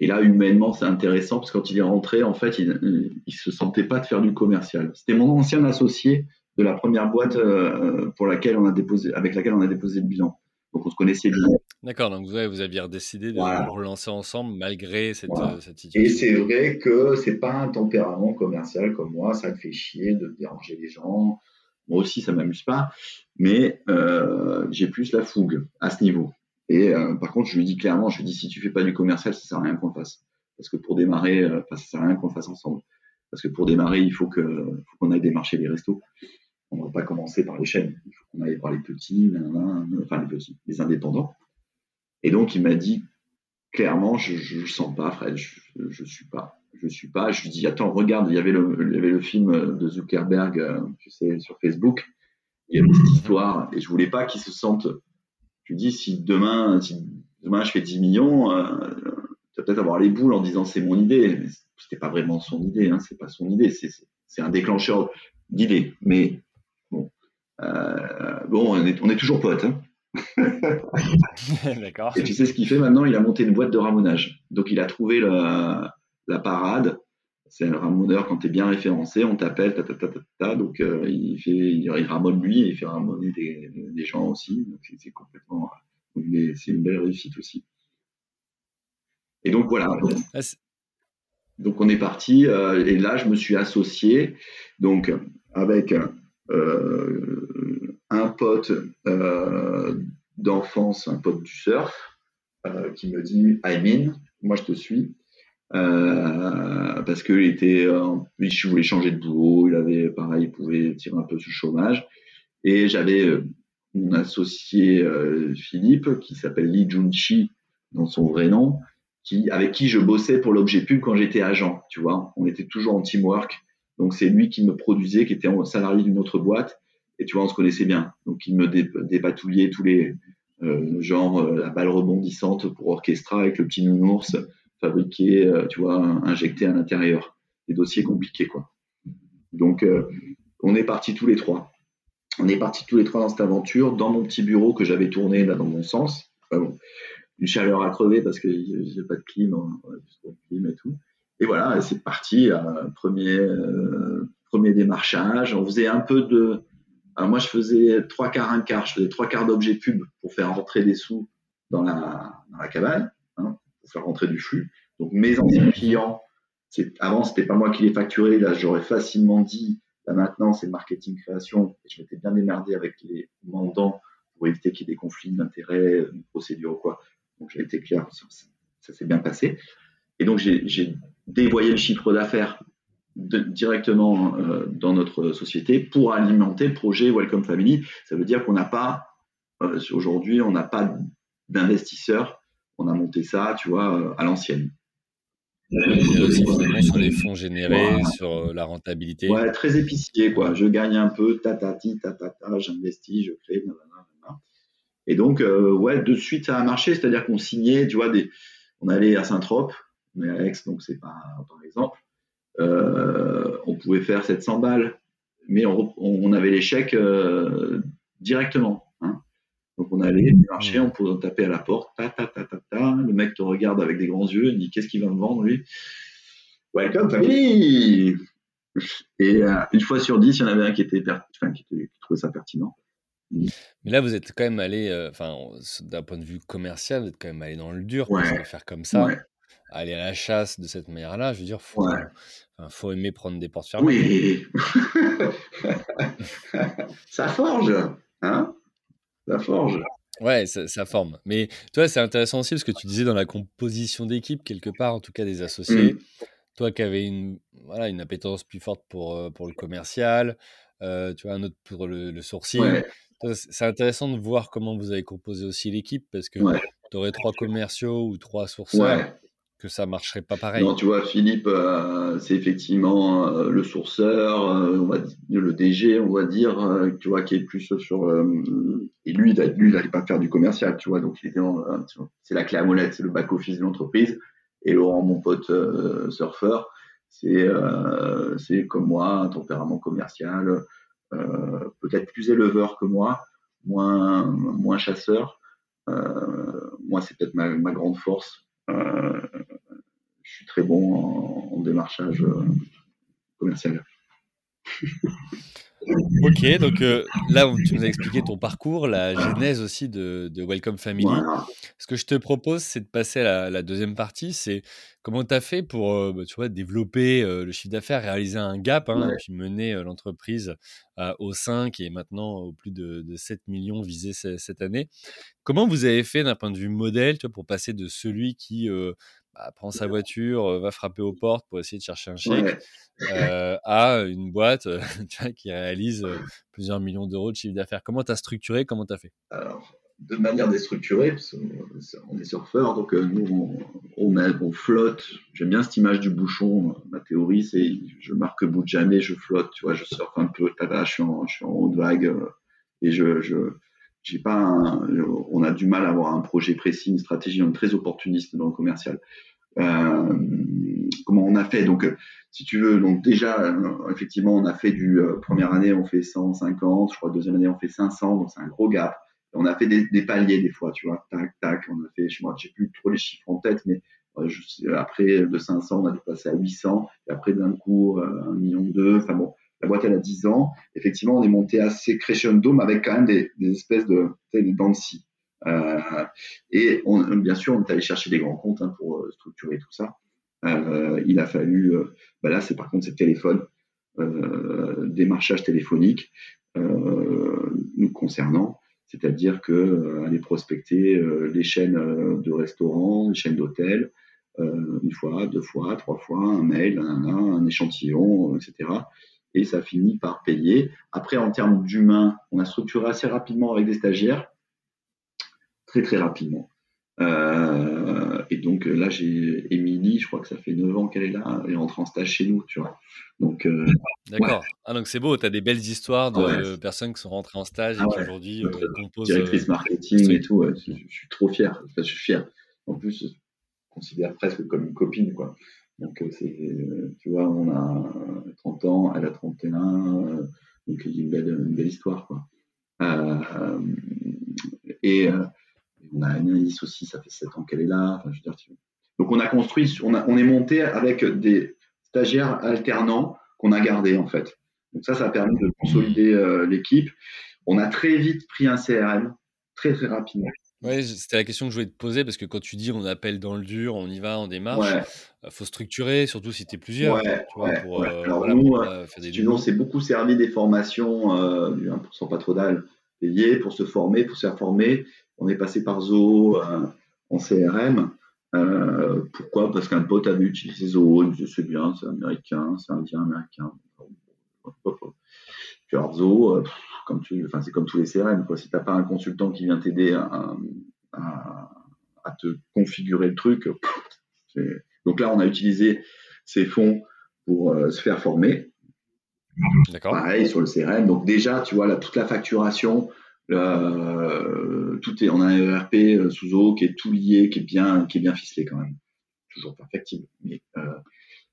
Et là, humainement, c'est intéressant parce que quand il est rentré, en fait, il, il se sentait pas de faire du commercial. C'était mon ancien associé de la première boîte euh, pour laquelle on a déposé, avec laquelle on a déposé le bilan. Donc, on se connaissait bien. D'accord. Donc, vous, vous aviez décidé de relancer ensemble malgré cette, euh, cette situation. Et c'est vrai que c'est pas un tempérament commercial comme moi. Ça me fait chier de déranger les gens. Moi aussi, ça m'amuse pas. Mais euh, j'ai plus la fougue à ce niveau. Et euh, par contre, je lui dis clairement, je lui dis si tu fais pas du commercial, ça sert à rien qu'on fasse. Parce que pour démarrer, euh, ça sert à rien qu'on fasse ensemble. Parce que pour démarrer, il faut que faut qu'on aille démarcher les restos. On ne va pas commencer par les chaînes. Il faut qu'on aille par les petits, enfin les petits, les indépendants. Et donc il m'a dit clairement, je, je, sens pas, Fred, je, je suis pas, je suis pas. Je lui dis attends, regarde, il y avait le, le film de Zuckerberg, euh, tu sais, sur Facebook. Il y avait cette histoire et je voulais pas qu'il se sente tu dis si demain, si demain je fais 10 millions, euh, tu vas peut-être avoir les boules en disant c'est mon idée. Mais c'était pas vraiment son idée, hein, c'est pas son idée, c'est un déclencheur d'idée. Mais bon, euh, bon on, est, on est toujours potes. Hein. D'accord. Et tu sais ce qu'il fait maintenant? Il a monté une boîte de ramonage. Donc il a trouvé la, la parade. C'est un ramoneur quand tu es bien référencé, on t'appelle, ta, ta, ta, ta, donc euh, il fait, il, lui et il fait ramonner des, des gens aussi. Donc c'est complètement, c'est une belle réussite aussi. Et donc voilà. Ah, donc on est parti euh, et là je me suis associé donc avec euh, un pote euh, d'enfance, un pote du surf, euh, qui me dit Aymin, moi je te suis. parce qu'il était, je voulais changer de boulot, il avait, pareil, il pouvait tirer un peu ce chômage. Et j'avais mon associé Philippe, qui s'appelle Lee Junchi, dans son vrai nom, qui, avec qui je bossais pour l'objet pub quand j'étais agent, tu vois. On était toujours en teamwork. Donc c'est lui qui me produisait, qui était salarié d'une autre boîte. Et tu vois, on se connaissait bien. Donc il me dépatouillait tous les euh, genre euh, la balle rebondissante pour orchestra avec le petit nounours fabriqué, euh, tu vois, injecté à l'intérieur. Des dossiers compliqués, quoi. Donc on est partis tous les trois. On est partis tous les trois dans cette aventure, dans mon petit bureau que j'avais tourné là dans mon sens. une chaleur à crever parce que j'ai pas de clim, hein, clim et tout. Et voilà, c'est parti. Euh, premier, euh, premier démarchage. On faisait un peu de. Alors moi, je faisais trois quarts, un quart. Je faisais trois quarts d'objets pub pour faire rentrer des sous dans la, dans la cabane, hein, pour faire rentrer du flux. Donc mes anciens clients, avant, c'était pas moi qui les facturais. Là, j'aurais facilement dit. Là maintenant, c'est marketing création. Et je m'étais bien démerdé avec les mandants pour éviter qu'il y ait des conflits d'intérêts, une procédure ou quoi. Donc j'ai été clair, ça, ça s'est bien passé. Et donc j'ai dévoyer le chiffre d'affaires directement euh, dans notre société pour alimenter le projet Welcome Family. Ça veut dire qu'on n'a pas, euh, aujourd'hui, on n'a pas d'investisseurs. On a monté ça, tu vois, euh, à l'ancienne. aussi sur les fonds générés, sur la rentabilité. Ouais, très épicier, quoi. Je gagne un peu, tatati, tatata, j'investis, je crée, Et donc, ouais, de suite, ça a marché. C'est-à-dire qu'on signait, tu vois, des, on allait à Saint-Trope, mais à Aix, donc c'est pas, par exemple, euh, on pouvait faire 700 balles, mais on, avait les chèques euh, directement. Hein. Donc on allait marcher, on pouvait taper à la porte, ta, ta, ta, ta, ta, le mec te regarde avec des grands yeux, il dit qu'est-ce qu'il va me vendre lui? Welcome family Et euh, une fois sur dix, il y en avait un qui était, enfin, qui, trouvait ça pertinent. Mais là, vous êtes quand même allé, enfin, d'un point de vue commercial, vous êtes quand même allé dans le dur pour faire comme ça aller à la chasse de cette manière-là, je veux dire, faut, faut aimer prendre des portes fermées. Oui. ça forge, hein? Ça forge. Ouais, ça, forme. Mais toi, c'est intéressant aussi parce que tu disais dans la composition d'équipe, quelque part, en tout cas des associés, mmh. toi qui avais une, voilà, une appétence plus forte pour, euh, pour le commercial, euh, tu vois, un autre pour le, le sourcing. C'est intéressant de voir comment vous avez composé aussi l'équipe parce que tu aurais trois commerciaux ou trois sourceurs que ça marcherait pas pareil. Non, tu vois, Philippe, euh, c'est effectivement euh, le sourceur, euh, on va dire, le DG, on va dire, tu vois, qui est plus sur. et lui, lui, il n'allait pas faire du commercial, tu vois, donc il était c'est la clé à molette, c'est le back office de l'entreprise. Et Laurent, mon pote surfeur, c'est comme moi, un tempérament commercial, peut-être plus éleveur que moi, moins moins chasseur. moi, c'est peut-être ma, ma grande force je suis très bon en, démarchage euh, commercial. Ok, donc euh, là, tu nous as expliqué ton parcours, la genèse aussi de, Welcome Family. Ce que je te propose, c'est de passer à la, deuxième partie. C'est comment tu as fait pour bah, tu vois, développer le chiffre d'affaires, réaliser un gap, hein, puis mener l'entreprise au 5 et maintenant au plus de, 7 millions visés cette année. Comment vous avez fait d'un point de vue modèle tu vois, pour passer de celui qui prend sa voiture, va frapper aux portes pour essayer de chercher un chèque, à une boîte vois, qui réalise plusieurs millions d'euros de chiffre d'affaires Comment tu as structuré Comment tu as fait? Alors, de manière déstructurée, parce on est surfeur, donc nous, on, on, flotte. J'aime bien cette image du bouchon. Ma théorie, c'est je marque bout de jamais, je flotte, tu vois, je surfe un peu, je suis en, je suis en haute vague et je, je j'ai on a du mal à avoir un projet précis, une stratégie, on est très opportuniste dans le commercial. Euh, comment on a fait? Donc, si tu veux, donc déjà, euh, effectivement, on a fait du euh, première année, on fait 150, je crois deuxième année, on fait 500, donc c'est un gros gap. On a fait des, paliers des fois, tu vois, tac, tac. On a fait, je ne sais plus trop les chiffres en tête, mais après de 500, on a dû passer à 800, et après d'un coup, un million deux. Enfin bon, la boîte elle a 10 ans. Effectivement, on est monté assez crescendo, mais avec quand même des, espèces de, des dents. Euh, et bien sûr, on est allé chercher des grands comptes hein, pour euh, structurer tout ça. Euh, il a fallu, bah là, c'est par contre, c'est téléphone, démarchage téléphonique nous concernant, c'est-à-dire que aller prospecter les chaînes de restaurants, les chaînes d'hôtels, une fois, deux fois, trois fois, un mail, un, échantillon, etc. Et ça finit par payer. Après, en termes d'humain, on a structuré assez rapidement avec des stagiaires très très rapidement. Euh, et donc là, j'ai Émilie, je crois que ça fait 9 ans qu'elle est là, elle est rentrée en stage chez nous, tu vois. Donc, euh, D'accord. Ah, donc c'est beau, tu as des belles histoires de personnes qui sont rentrées en stage et ah qui aujourd'hui euh, composent. Directrice marketing et tout, je, suis trop fier. je suis fier. En plus, je considère presque comme une copine, quoi. Donc, c'est, tu vois, on a 30 ans, elle a 31, donc une belle, une belle histoire, quoi. et on a Anaïs aussi, ça fait 7 ans qu'elle est là. Donc on a construit, on, a, on est monté avec des stagiaires alternants qu'on a gardés en fait. Donc ça, ça a permis de consolider euh, l'équipe. On a très vite pris un CRM, très très rapidement. Oui, c'était la question que je voulais te poser parce que quand tu dis on appelle dans le dur, on y va, on démarche, il euh, faut structurer, surtout si tu es plusieurs. Ouais, tu vois, pour, euh, Alors nous, on s'est beaucoup servi des formations du 1% patronal payé pour se former, pour se faire former. On est passé par Zoho euh, en CRM. Euh, pourquoi? Parce qu'un pote avait utilisé Zoho, il me disait c'est bien, c'est américain, c'est un indien américain. Puis alors Zoho, euh, comme tu, enfin, c'est comme tous les CRM. Quoi. Si tu n'as pas un consultant qui vient t'aider à, te configurer le truc, donc là on a utilisé ces fonds pour se faire former. Pareil sur le CRM. Donc déjà, tu vois, là, toute la facturation, euh, tout est, on a un ERP euh, sous eau qui est tout lié, qui est bien, qui est bien ficelé quand même. Toujours perfectible. Mais euh,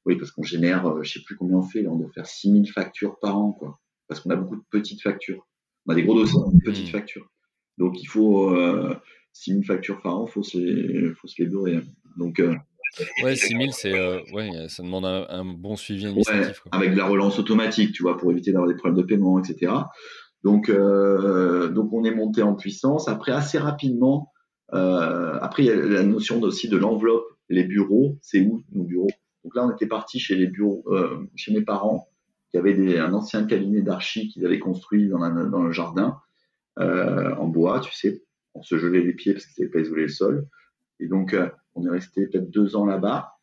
oui, parce qu'on génère, euh, je sais plus combien on fait, là, on doit faire 6000 factures par an, quoi. Parce qu'on a beaucoup de petites factures. On a des gros dossiers, de petites mmh. factures. Donc il faut euh, 6000 factures par an, faut se faut se les bourrer. Donc Ouais, 6000, c'est, ouais, ça demande un, bon suivi administratif. avec de la relance automatique, tu vois, pour éviter d'avoir des problèmes de paiement, etc. Donc, euh, donc on est monté en puissance. Après, assez rapidement, euh, après, il y a la notion aussi de l'enveloppe, les bureaux, c'est où nos bureaux? Donc là, on était parti chez les bureaux, euh, chez mes parents, qui avaient des, un ancien cabinet d'archi qu'ils avaient construit dans, le jardin, en bois, tu sais, on se gelait les pieds parce qu'ils n'avaient pas isolé le sol. Et donc, on est resté peut-être deux ans là-bas.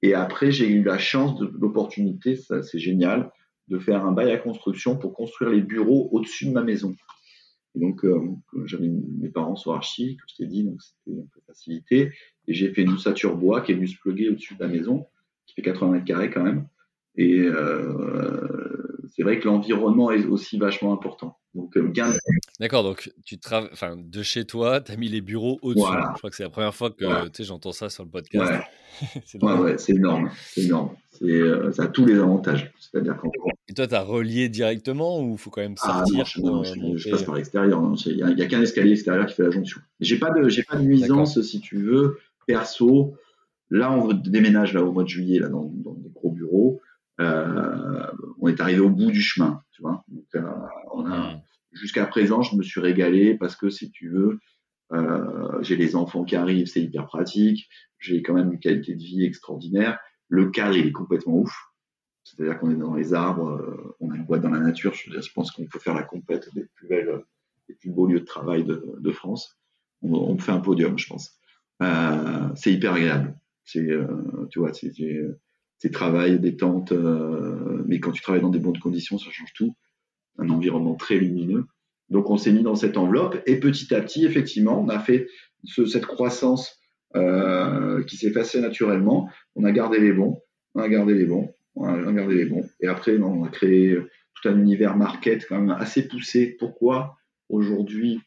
Et après, j'ai eu la chance de l'opportunité, c'est génial, de faire un bail à construction pour construire les bureaux au-dessus de ma maison. Et donc, euh, j'avais mes parents sur archi, comme je t'ai dit, donc c'était un peu facilité. Et j'ai fait une ossature bois qui est venue se au-dessus de la maison, qui fait 80 mètres carrés quand même. Et euh, c'est vrai que l'environnement est aussi vachement important. Donc, euh, D'accord, donc tu travailles, enfin, de chez toi, tu as mis les bureaux au-dessus. Je crois que c'est la première fois que j'entends ça sur le podcast. c'est ouais, énorme. C'est énorme. Euh, ça a tous les avantages. C'est-à-dire Et toi, tu as relié directement ou il faut quand même ah, sortir je, passe par l'extérieur. Hein. Il n'y a, qu'un escalier extérieur qui fait la jonction. J'ai pas de, pas de nuisance, si tu veux, perso. Là, on déménage là, au mois de juillet là, dans, des gros bureaux. Euh, on est arrivé au bout du chemin. Tu vois Donc, on a, hmm. Jusqu'à présent, je me suis régalé parce que, si tu veux, euh, j'ai les enfants qui arrivent, c'est hyper pratique. J'ai quand même une qualité de vie extraordinaire. Le cadre, il est complètement ouf. C'est-à-dire qu'on est dans les arbres, euh, on a une boîte dans la nature. Je, je pense qu'on peut faire la compète des plus belles, des plus beaux lieux de travail de, France. On, on, fait un podium, je pense. Euh, c'est hyper agréable. C'est, euh, tu vois, c'est, c'est travail, détente, euh, mais quand tu travailles dans des bonnes conditions, ça change tout un environnement très lumineux. Donc on s'est mis dans cette enveloppe et petit à petit, effectivement, on a fait cette croissance euh, qui s'est passée naturellement. On a gardé les bons, on a gardé les bons, on a gardé les bons. Et après, on a créé tout un univers market quand même assez poussé. Pourquoi aujourd'hui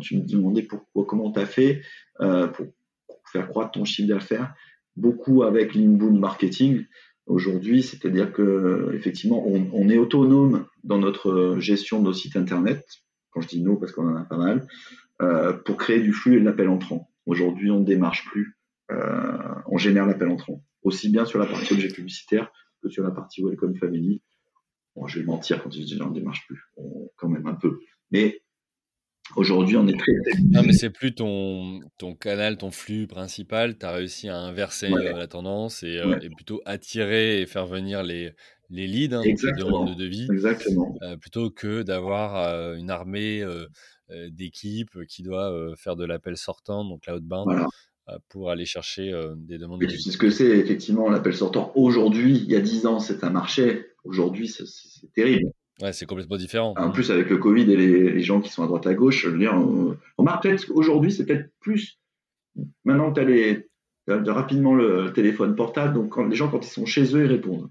tu me demandais pourquoi, comment tu as fait pour, faire croître ton chiffre d'affaires? Beaucoup avec l'inbound marketing aujourd'hui, c'est-à-dire que effectivement, on, est autonome dans notre gestion de nos sites internet. Quand je dis nous, parce qu'on en a pas mal, pour créer du flux et de l'appel entrant. Aujourd'hui, on ne démarche plus, on génère l'appel entrant, aussi bien sur la partie objet publicitaire que sur la partie Welcome Family. Bon, je vais mentir quand je dis on ne démarche plus, quand même un peu. Mais aujourd'hui, on est très. Non, mais c'est plus ton, ton canal, ton flux principal. Tu as réussi à inverser euh, la tendance euh, et, plutôt attirer et faire venir les, les leads, hein, les demandes de devis. Exactement. Euh, plutôt que d'avoir une armée d'équipes qui doit faire de l'appel sortant, donc la haute voilà. pour aller chercher des demandes de devis. Tu sais ce que c'est, effectivement, l'appel sortant. Aujourd'hui, il y a 10 ans, c'est un marché. Aujourd'hui, c'est terrible. Ouais, c'est complètement différent. En plus, avec le Covid et les, gens qui sont à droite à gauche, je veux dire, on, remarque peut-être qu'aujourd'hui, c'est peut-être plus. Maintenant que tu as, rapidement le téléphone portable, donc les gens, quand ils sont chez eux, ils répondent.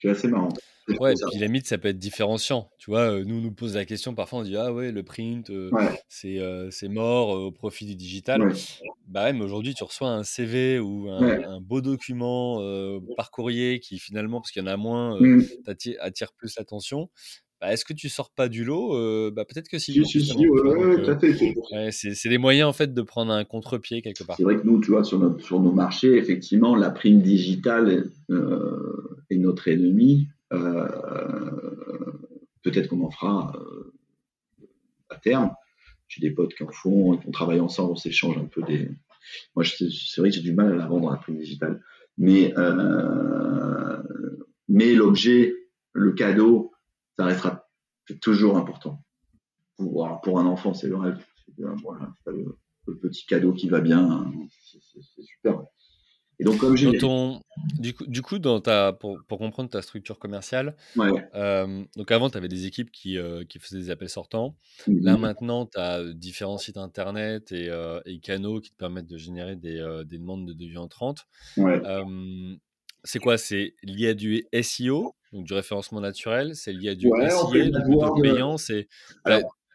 C'est assez marrant. Ouais, et puis limite, ça peut être différenciant. Tu vois, euh, nous, nous pose la question, parfois on dit Ah ouais, le print, euh, euh, c'est mort au profit du digital. Bah ouais, mais aujourd'hui, tu reçois un CV ou un, beau document par courrier qui finalement, parce qu'il y en a moins, mmh. attire, plus l'attention. Bah, est-ce que tu sors pas du lot bah, Peut-être que si. Si, si, ouais, c'est des moyens en fait de prendre un contre-pied quelque part. C'est vrai que nous, tu vois, sur, sur nos marchés, effectivement, la prime digitale est notre ennemi. Euh, peut-être qu'on en fera euh, à terme. J'ai des potes qui en font, on travaille ensemble, on s'échange un peu des. Moi, c'est vrai que j'ai du mal à la vendre à la prime digitale, mais euh, mais l'objet, le cadeau, ça restera toujours important. Pour, un enfant, c'est le rêve. Voilà, le, le, petit cadeau qui va bien, c'est super donc, comme j'ai. Du coup, du coup dans ta, pour, pour comprendre ta structure commerciale, euh, donc avant, tu avais des équipes qui, euh, qui, faisaient des appels sortants. Là, maintenant, tu as différents sites internet et, euh, et, canaux qui te permettent de générer des, des demandes de devis entrantes. c'est quoi? C'est lié à du SEO, donc du référencement naturel C'est lié à du SEO, du payant C'est.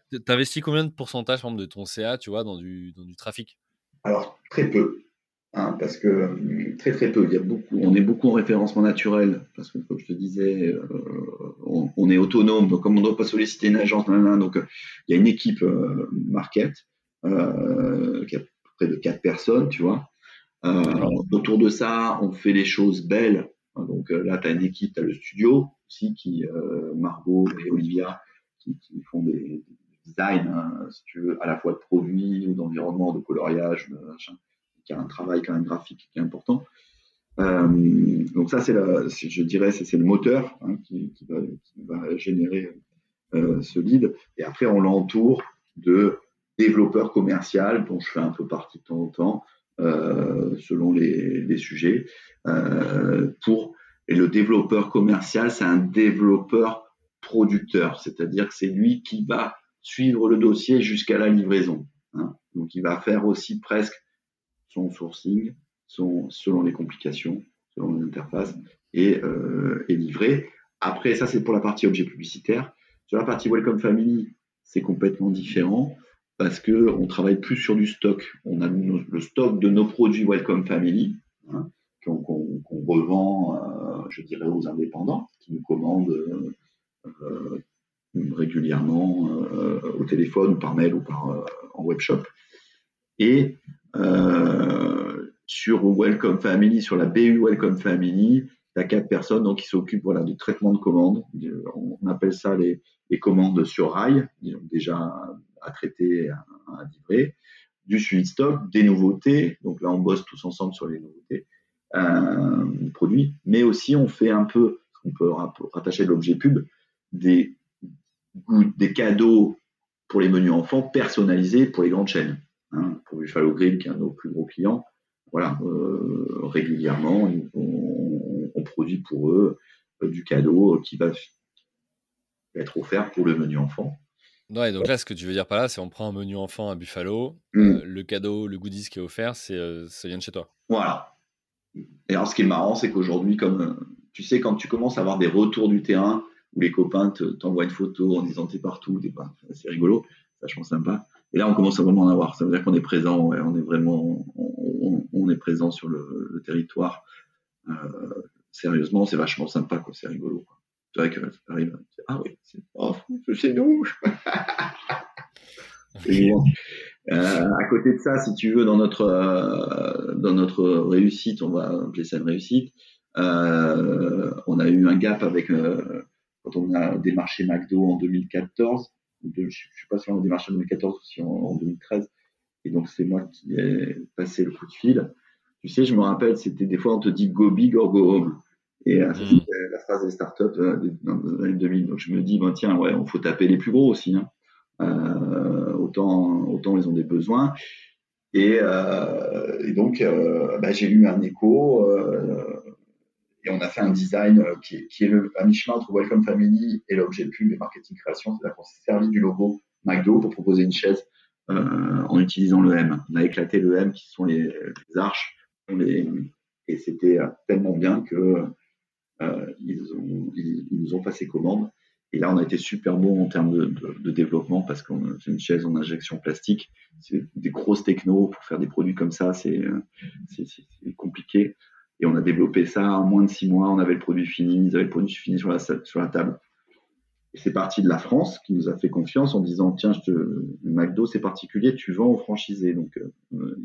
Tu investis combien de pourcentage de ton CA, tu vois, dans du, dans du trafic? Alors, très peu. Hein, parce que euh, très très peu, il y a beaucoup, on est beaucoup en référencement naturel, parce que comme je te disais, euh, on, est autonome, donc comme on ne doit pas solliciter une agence, donc euh, il y a une équipe market qui a près de quatre personnes, tu vois. autour de ça, on fait les choses belles. Hein, donc là, tu as une équipe, tu as le studio aussi, qui, Margot et Olivia, qui, font des, designs, hein, si tu veux, à la fois de produits ou d'environnement, de coloriage, de machin qui a un travail quand même graphique qui est important. Euh, donc ça, c'est je dirais, c'est le moteur hein, qui, va, générer euh, ce lead. Et après, on l'entoure de développeurs commerciaux dont je fais un peu partie de temps en temps, euh, selon les, sujets. pour et le développeur commercial, c'est un développeur producteur, c'est-à-dire que c'est lui qui va suivre le dossier jusqu'à la livraison. Hein. Donc, il va faire aussi presque son sourcing, selon les complications, selon les interfaces, et, euh, livré. Après, ça c'est pour la partie objet publicitaire. Sur la partie Welcome Family, c'est complètement différent parce que on travaille plus sur du stock. On a le stock de nos produits Welcome Family hein, qu'on revend, euh, je dirais, aux indépendants qui nous commandent euh, régulièrement au téléphone par mail ou par en web shop. Et euh, sur Welcome Family, sur la BU Welcome Family, tu as quatre personnes donc, qui s'occupent voilà, du traitement de commandes. On appelle ça les, commandes sur rail, déjà à traiter, à, livrer, du suivi de stock, des nouveautés. Donc là, on bosse tous ensemble sur les nouveautés euh, produits, mais aussi on fait un peu, on peut rattacher l'objet pub, des, des cadeaux pour les menus enfants personnalisés pour les grandes chaînes. Hein, pour Buffalo Grill, qui est un de nos plus gros clients. Voilà, euh, régulièrement, on, produit pour eux euh, du cadeau qui va être offert pour le menu enfant. Ouais, donc là, ce que tu veux dire par là, c'est on prend un menu enfant à Buffalo, mm. euh, le cadeau, le goodies qui est offert, c'est ça vient de chez toi. Voilà. Et alors, ce qui est marrant, c'est qu'aujourd'hui, comme tu sais, quand tu commences à avoir des retours du terrain, où les copains t'envoient une photo en disant t'es partout, c'est rigolo, vachement sympa. Et là, on commence à vraiment en avoir. Ça veut dire qu'on est présent, on est vraiment, on, est présent sur le, territoire. Euh, sérieusement, c'est vachement sympa, quoi. C'est rigolo. C'est vrai que ça arrive. Ah oui, c'est oh, nous. Euh, à côté de ça, si tu veux, dans notre euh, dans notre réussite, on va appeler ça une réussite. Euh, on a eu un gap avec quand on a démarché McDo en 2014. Je ne sais pas si on a démarché en 2014 ou si en, 2013. Et donc c'est moi qui ai passé le coup de fil. Tu sais, je me rappelle, c'était des fois on te dit go big or go home. Et mmh. c'était la phrase des startups dans les années 2000. Donc je me dis, ben, tiens, ouais, on faut taper les plus gros aussi. Hein. Euh, autant, autant ils ont des besoins. Et, euh, donc, euh, bah, j'ai eu un écho et on a fait un design qui est, le, à mi-chemin entre Welcome Family et l'objet pub et marketing création. C'est-à-dire qu'on s'est servi du logo McDo pour proposer une chaise en utilisant le M. On a éclaté le M qui sont les, arches. et c'était tellement bien que ils, ils, nous ont passé commande. Et là, on a été super bon en termes de, développement parce que c'est une chaise en injection plastique. C'est des grosses technos pour faire des produits comme ça, c'est compliqué. Et on a développé ça en moins de six mois. On avait le produit fini, ils avaient le produit fini sur la, sur la table. Et c'est parti de la France qui nous a fait confiance en disant tiens, te, McDo c'est particulier, tu vends au franchisé, donc euh,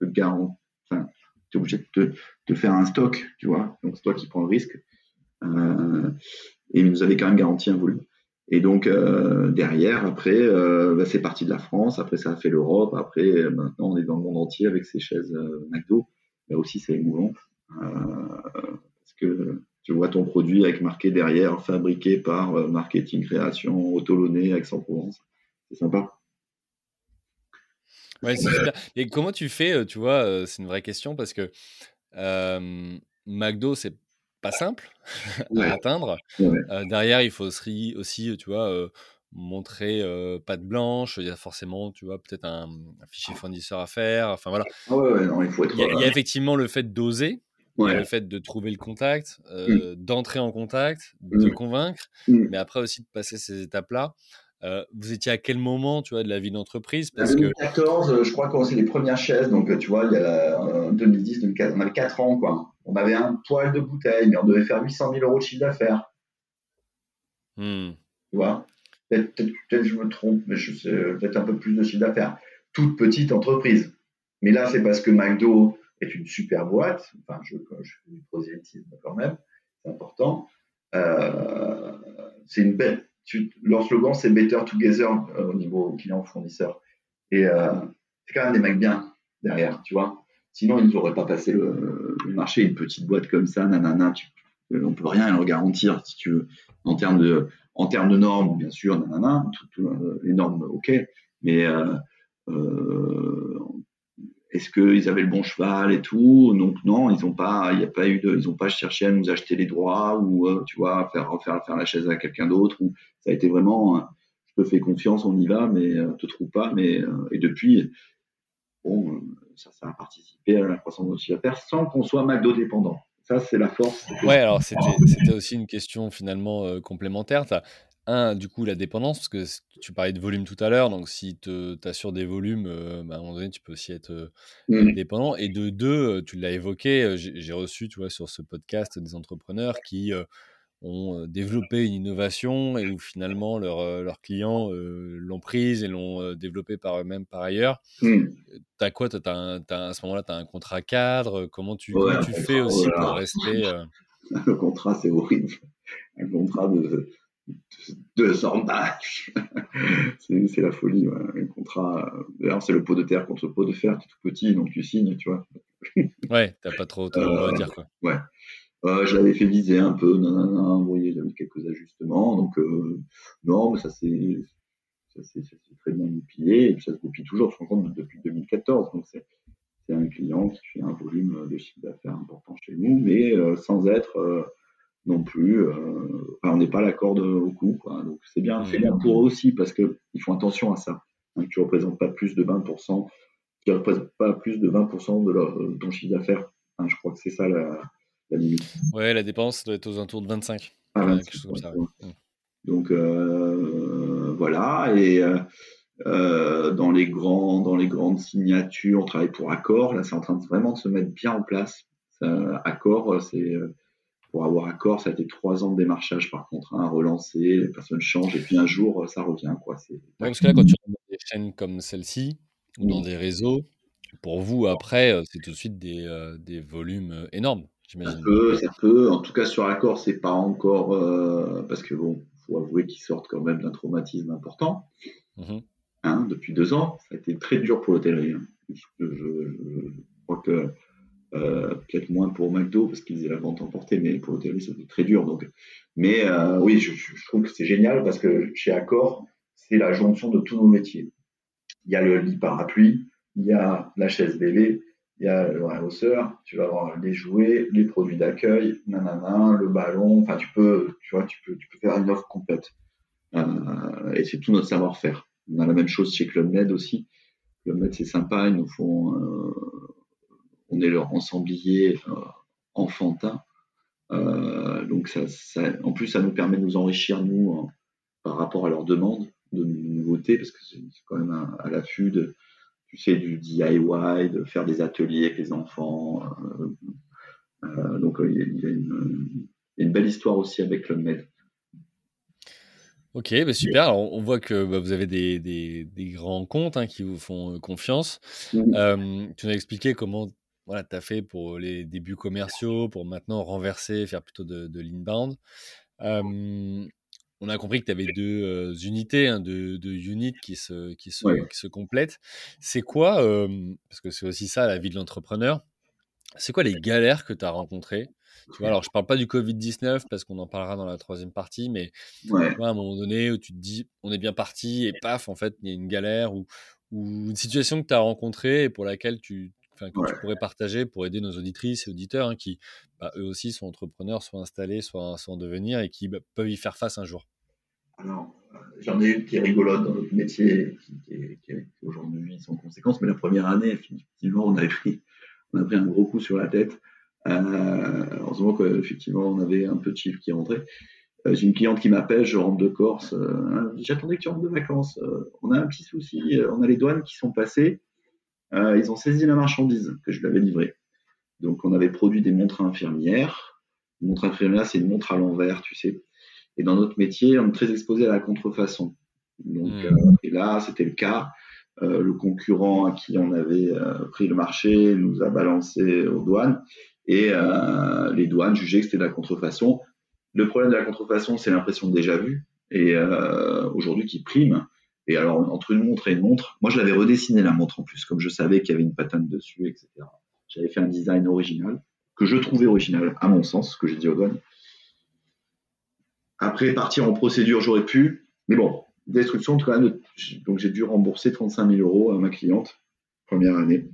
tu es obligé de te, faire un stock, tu vois. Donc c'est toi qui prends le risque. Euh, et il nous avait quand même garanti un volume. Et donc euh, derrière, après, bah, c'est parti de la France, après ça a fait l'Europe, après maintenant on est dans le monde entier avec ces chaises McDo. Là aussi c'est émouvant parce que tu vois ton produit avec marqué derrière, fabriqué par Marketing Création, Autoloné, Aix-en-Provence. C'est sympa. Ouais, c'est super. Et comment tu fais, tu vois, c'est une vraie question parce que McDo, c'est pas simple à atteindre. Euh, derrière, il faut aussi, aussi tu vois, euh, montrer euh, patte blanche. Il y a forcément, tu vois, peut-être un, fichier fournisseur à faire. Enfin voilà. Ah il, y a, effectivement le fait d'oser. Le fait de trouver le contact, mmh. d'entrer en contact, de mmh. convaincre, mmh. mais après aussi de passer ces étapes-là. vous étiez à quel moment, tu vois, de la vie d'entreprise? En 2014, je crois qu'on c'est les premières chaises. Donc, tu vois, il y a 2010, 2014, on avait 4 ans, quoi on avait un poil de bouteille, mais on devait faire 800 000 euros de chiffre d'affaires. Tu vois? Peut-être que je me trompe, mais je sais, peut-être un peu plus de chiffre d'affaires. Toute petite entreprise. Mais là, c'est parce que McDo est une super boîte. Enfin, je, fais du prosélytisme quand même, c'est important. Euh, c'est une belle. leur slogan, c'est Better Together euh, au niveau client-fournisseur. Et euh, c'est quand même des mecs bien derrière, tu vois. Sinon, ils n'auraient pas passé le, marché. Une petite boîte comme ça, nanana, tu, on peut rien leur garantir, si tu veux, en termes de, normes, bien sûr, nanana, les normes, ok, mais euh, est-ce qu'ils avaient le bon cheval et tout? Donc non, ils n'ont pas, il a pas eu de, ils n'ont pas cherché à nous acheter les droits ou tu vois, faire faire faire la chaise à quelqu'un d'autre. Ça a été vraiment, je te fais confiance, on y va, mais te trouve pas. Mais et depuis, bon, ça, a participé à la croissance de notre chiffre d'affaires sans qu'on soit McDo dépendant. Ça, c'est la force. Ouais, alors c'était aussi une question finalement euh, complémentaire. Un, du coup, la dépendance, parce que tu parlais de volume tout à l'heure, donc si tu assures des volumes, euh, bah, à un moment donné, tu peux aussi être euh, mmh. dépendant. Et de deux, tu l'as évoqué, j'ai reçu, tu vois, sur ce podcast des entrepreneurs qui ont développé une innovation et où finalement leurs clients l'ont prise et l'ont développée par eux-mêmes par ailleurs. Mmh. Tu as quoi as À ce moment-là, tu as un contrat cadre? Comment tu, tu fais aussi pour rester. Le contrat, c'est horrible. Un contrat de, 200 pages. c'est la folie. Un contrat. D'ailleurs, c'est le pot de terre contre le pot de fer, qui est tout petit, donc tu signes, tu vois. ouais, t'as pas trop, trop à dire, quoi. Ouais. Euh, je l'avais fait viser un peu, nanana, vous voyez, j'avais quelques ajustements. Donc, euh, non, mais ça s'est très bien goupillé et puis ça se goupille toujours, je me rends compte, depuis 2014. Donc, c'est un client qui fait un volume de chiffre d'affaires important chez nous, mais euh, sans être euh, non plus, euh, enfin, on n'est pas à la corde au cou. Quoi. Donc, c'est bien, c'est bien pour eux aussi parce qu'ils font attention à ça. Hein, tu ne représentes pas plus de 20%, tu ne représentes pas plus de 20% de, leur, de ton chiffre d'affaires. Hein, je crois que c'est ça la la Ouais, la dépense doit être aux alentours de 25. Ah, Donc euh, voilà, et, euh, dans les grands, dans les grandes signatures, on travaille pour Accor. Là, c'est en train de vraiment de se mettre bien en place. Accor, c'est pour avoir Accor, ça a été trois ans de démarchage par contre, hein, à relancer, les personnes changent et puis un jour, ça revient. Quoi. parce que là, quand tu rentres dans des chaînes comme celle-ci ou dans des réseaux, pour vous, après, c'est tout de suite des, des volumes énormes. Ça peut, ça peut. En tout cas, sur Accor, c'est pas encore parce que bon, faut avouer qu'ils sortent quand même d'un traumatisme important. Mmh hein, depuis deux ans, ça a été très dur pour l'hôtellerie. Hein. je, crois que euh, peut-être moins pour McDo parce qu'ils faisaient la vente emportée, mais pour l'hôtellerie, c'était très dur. Donc, mais euh, oui, je, trouve que c'est génial parce que chez Accor, c'est la jonction de tous nos métiers. Il y a le lit parapluie, il y a la chaise bébé, il y a le hausseur, tu vas avoir les jouets, les produits d'accueil, nanana, le ballon. Enfin, tu peux, tu vois, tu peux, tu peux faire une offre complète. Euh, et c'est tout notre savoir-faire. On a la même chose chez Club Med aussi. Club Med, c'est sympa, ils nous font on est leur ensemblier euh, enfantin. Euh, donc ça, en plus, ça nous permet de nous enrichir, nous, par rapport à leurs demandes de nouveautés, parce que c'est quand même à, l'affût de, tu sais, du DIY, de faire des ateliers avec les enfants. Euh, donc il y, a une, belle histoire aussi avec le Med. Ok, bah super. on voit que bah, vous avez des, grands comptes hein, qui vous font confiance. Mmh. tu nous as expliqué comment voilà, tu as fait pour les débuts commerciaux, pour maintenant renverser, faire plutôt de, de l'inbound. on a compris que tu avais deux unités, hein, deux, units qui se, qui se, qui se complètent. C'est quoi, parce que c'est aussi ça la vie de l'entrepreneur, c'est quoi les galères que tu as rencontrées? Tu vois, alors je parle pas du Covid-19 parce qu'on en parlera dans la troisième partie, mais à un moment donné où tu te dis on est bien parti et paf, en fait, il y a une galère ou, ou une situation que tu as rencontrée et pour laquelle tu, que tu pourrais partager pour aider nos auditrices et auditeurs hein, qui, bah, eux aussi, sont entrepreneurs, soit installés, soit, en devenir et qui bah, peuvent y faire face un jour Alors, euh, j'en ai une qui est rigolote dans notre métier, qui, qui, aujourd'hui sans conséquence, mais la première année, effectivement, on, avait pris, on a pris un gros coup sur la tête. Euh, en ce moment, qu'effectivement, on avait un peu de chiffre qui rentrait. Euh, j'ai une cliente qui m'appelle, je rentre de Corse. Euh, J'attendais que tu rentres de vacances. on a un petit souci. On a les douanes qui sont passées. Euh, ils ont saisi la marchandise que je lui avais livrée. Donc, on avait produit des montres infirmières. Une montre infirmière, c'est une montre à l'envers, tu sais. Et dans notre métier, on est très exposé à la contrefaçon. Donc, hmm. euh, et là, c'était le cas. Euh, le concurrent à qui on avait pris le marché nous a balancé aux douanes et les douanes jugeaient que c'était de la contrefaçon. Le problème de la contrefaçon, c'est l'impression déjà vue et aujourd'hui qui prime. Et alors, entre une montre et une montre, moi, je l'avais redessiné la montre en plus, comme je savais qu'il y avait une patente dessus, etc. J'avais fait un design original, que je trouvais original, à mon sens, ce que j'ai dit aux douanes. Après, partir en procédure, j'aurais pu. Mais bon, destruction, quand même. Donc, j'ai dû rembourser 35 000 euros à ma cliente, première année.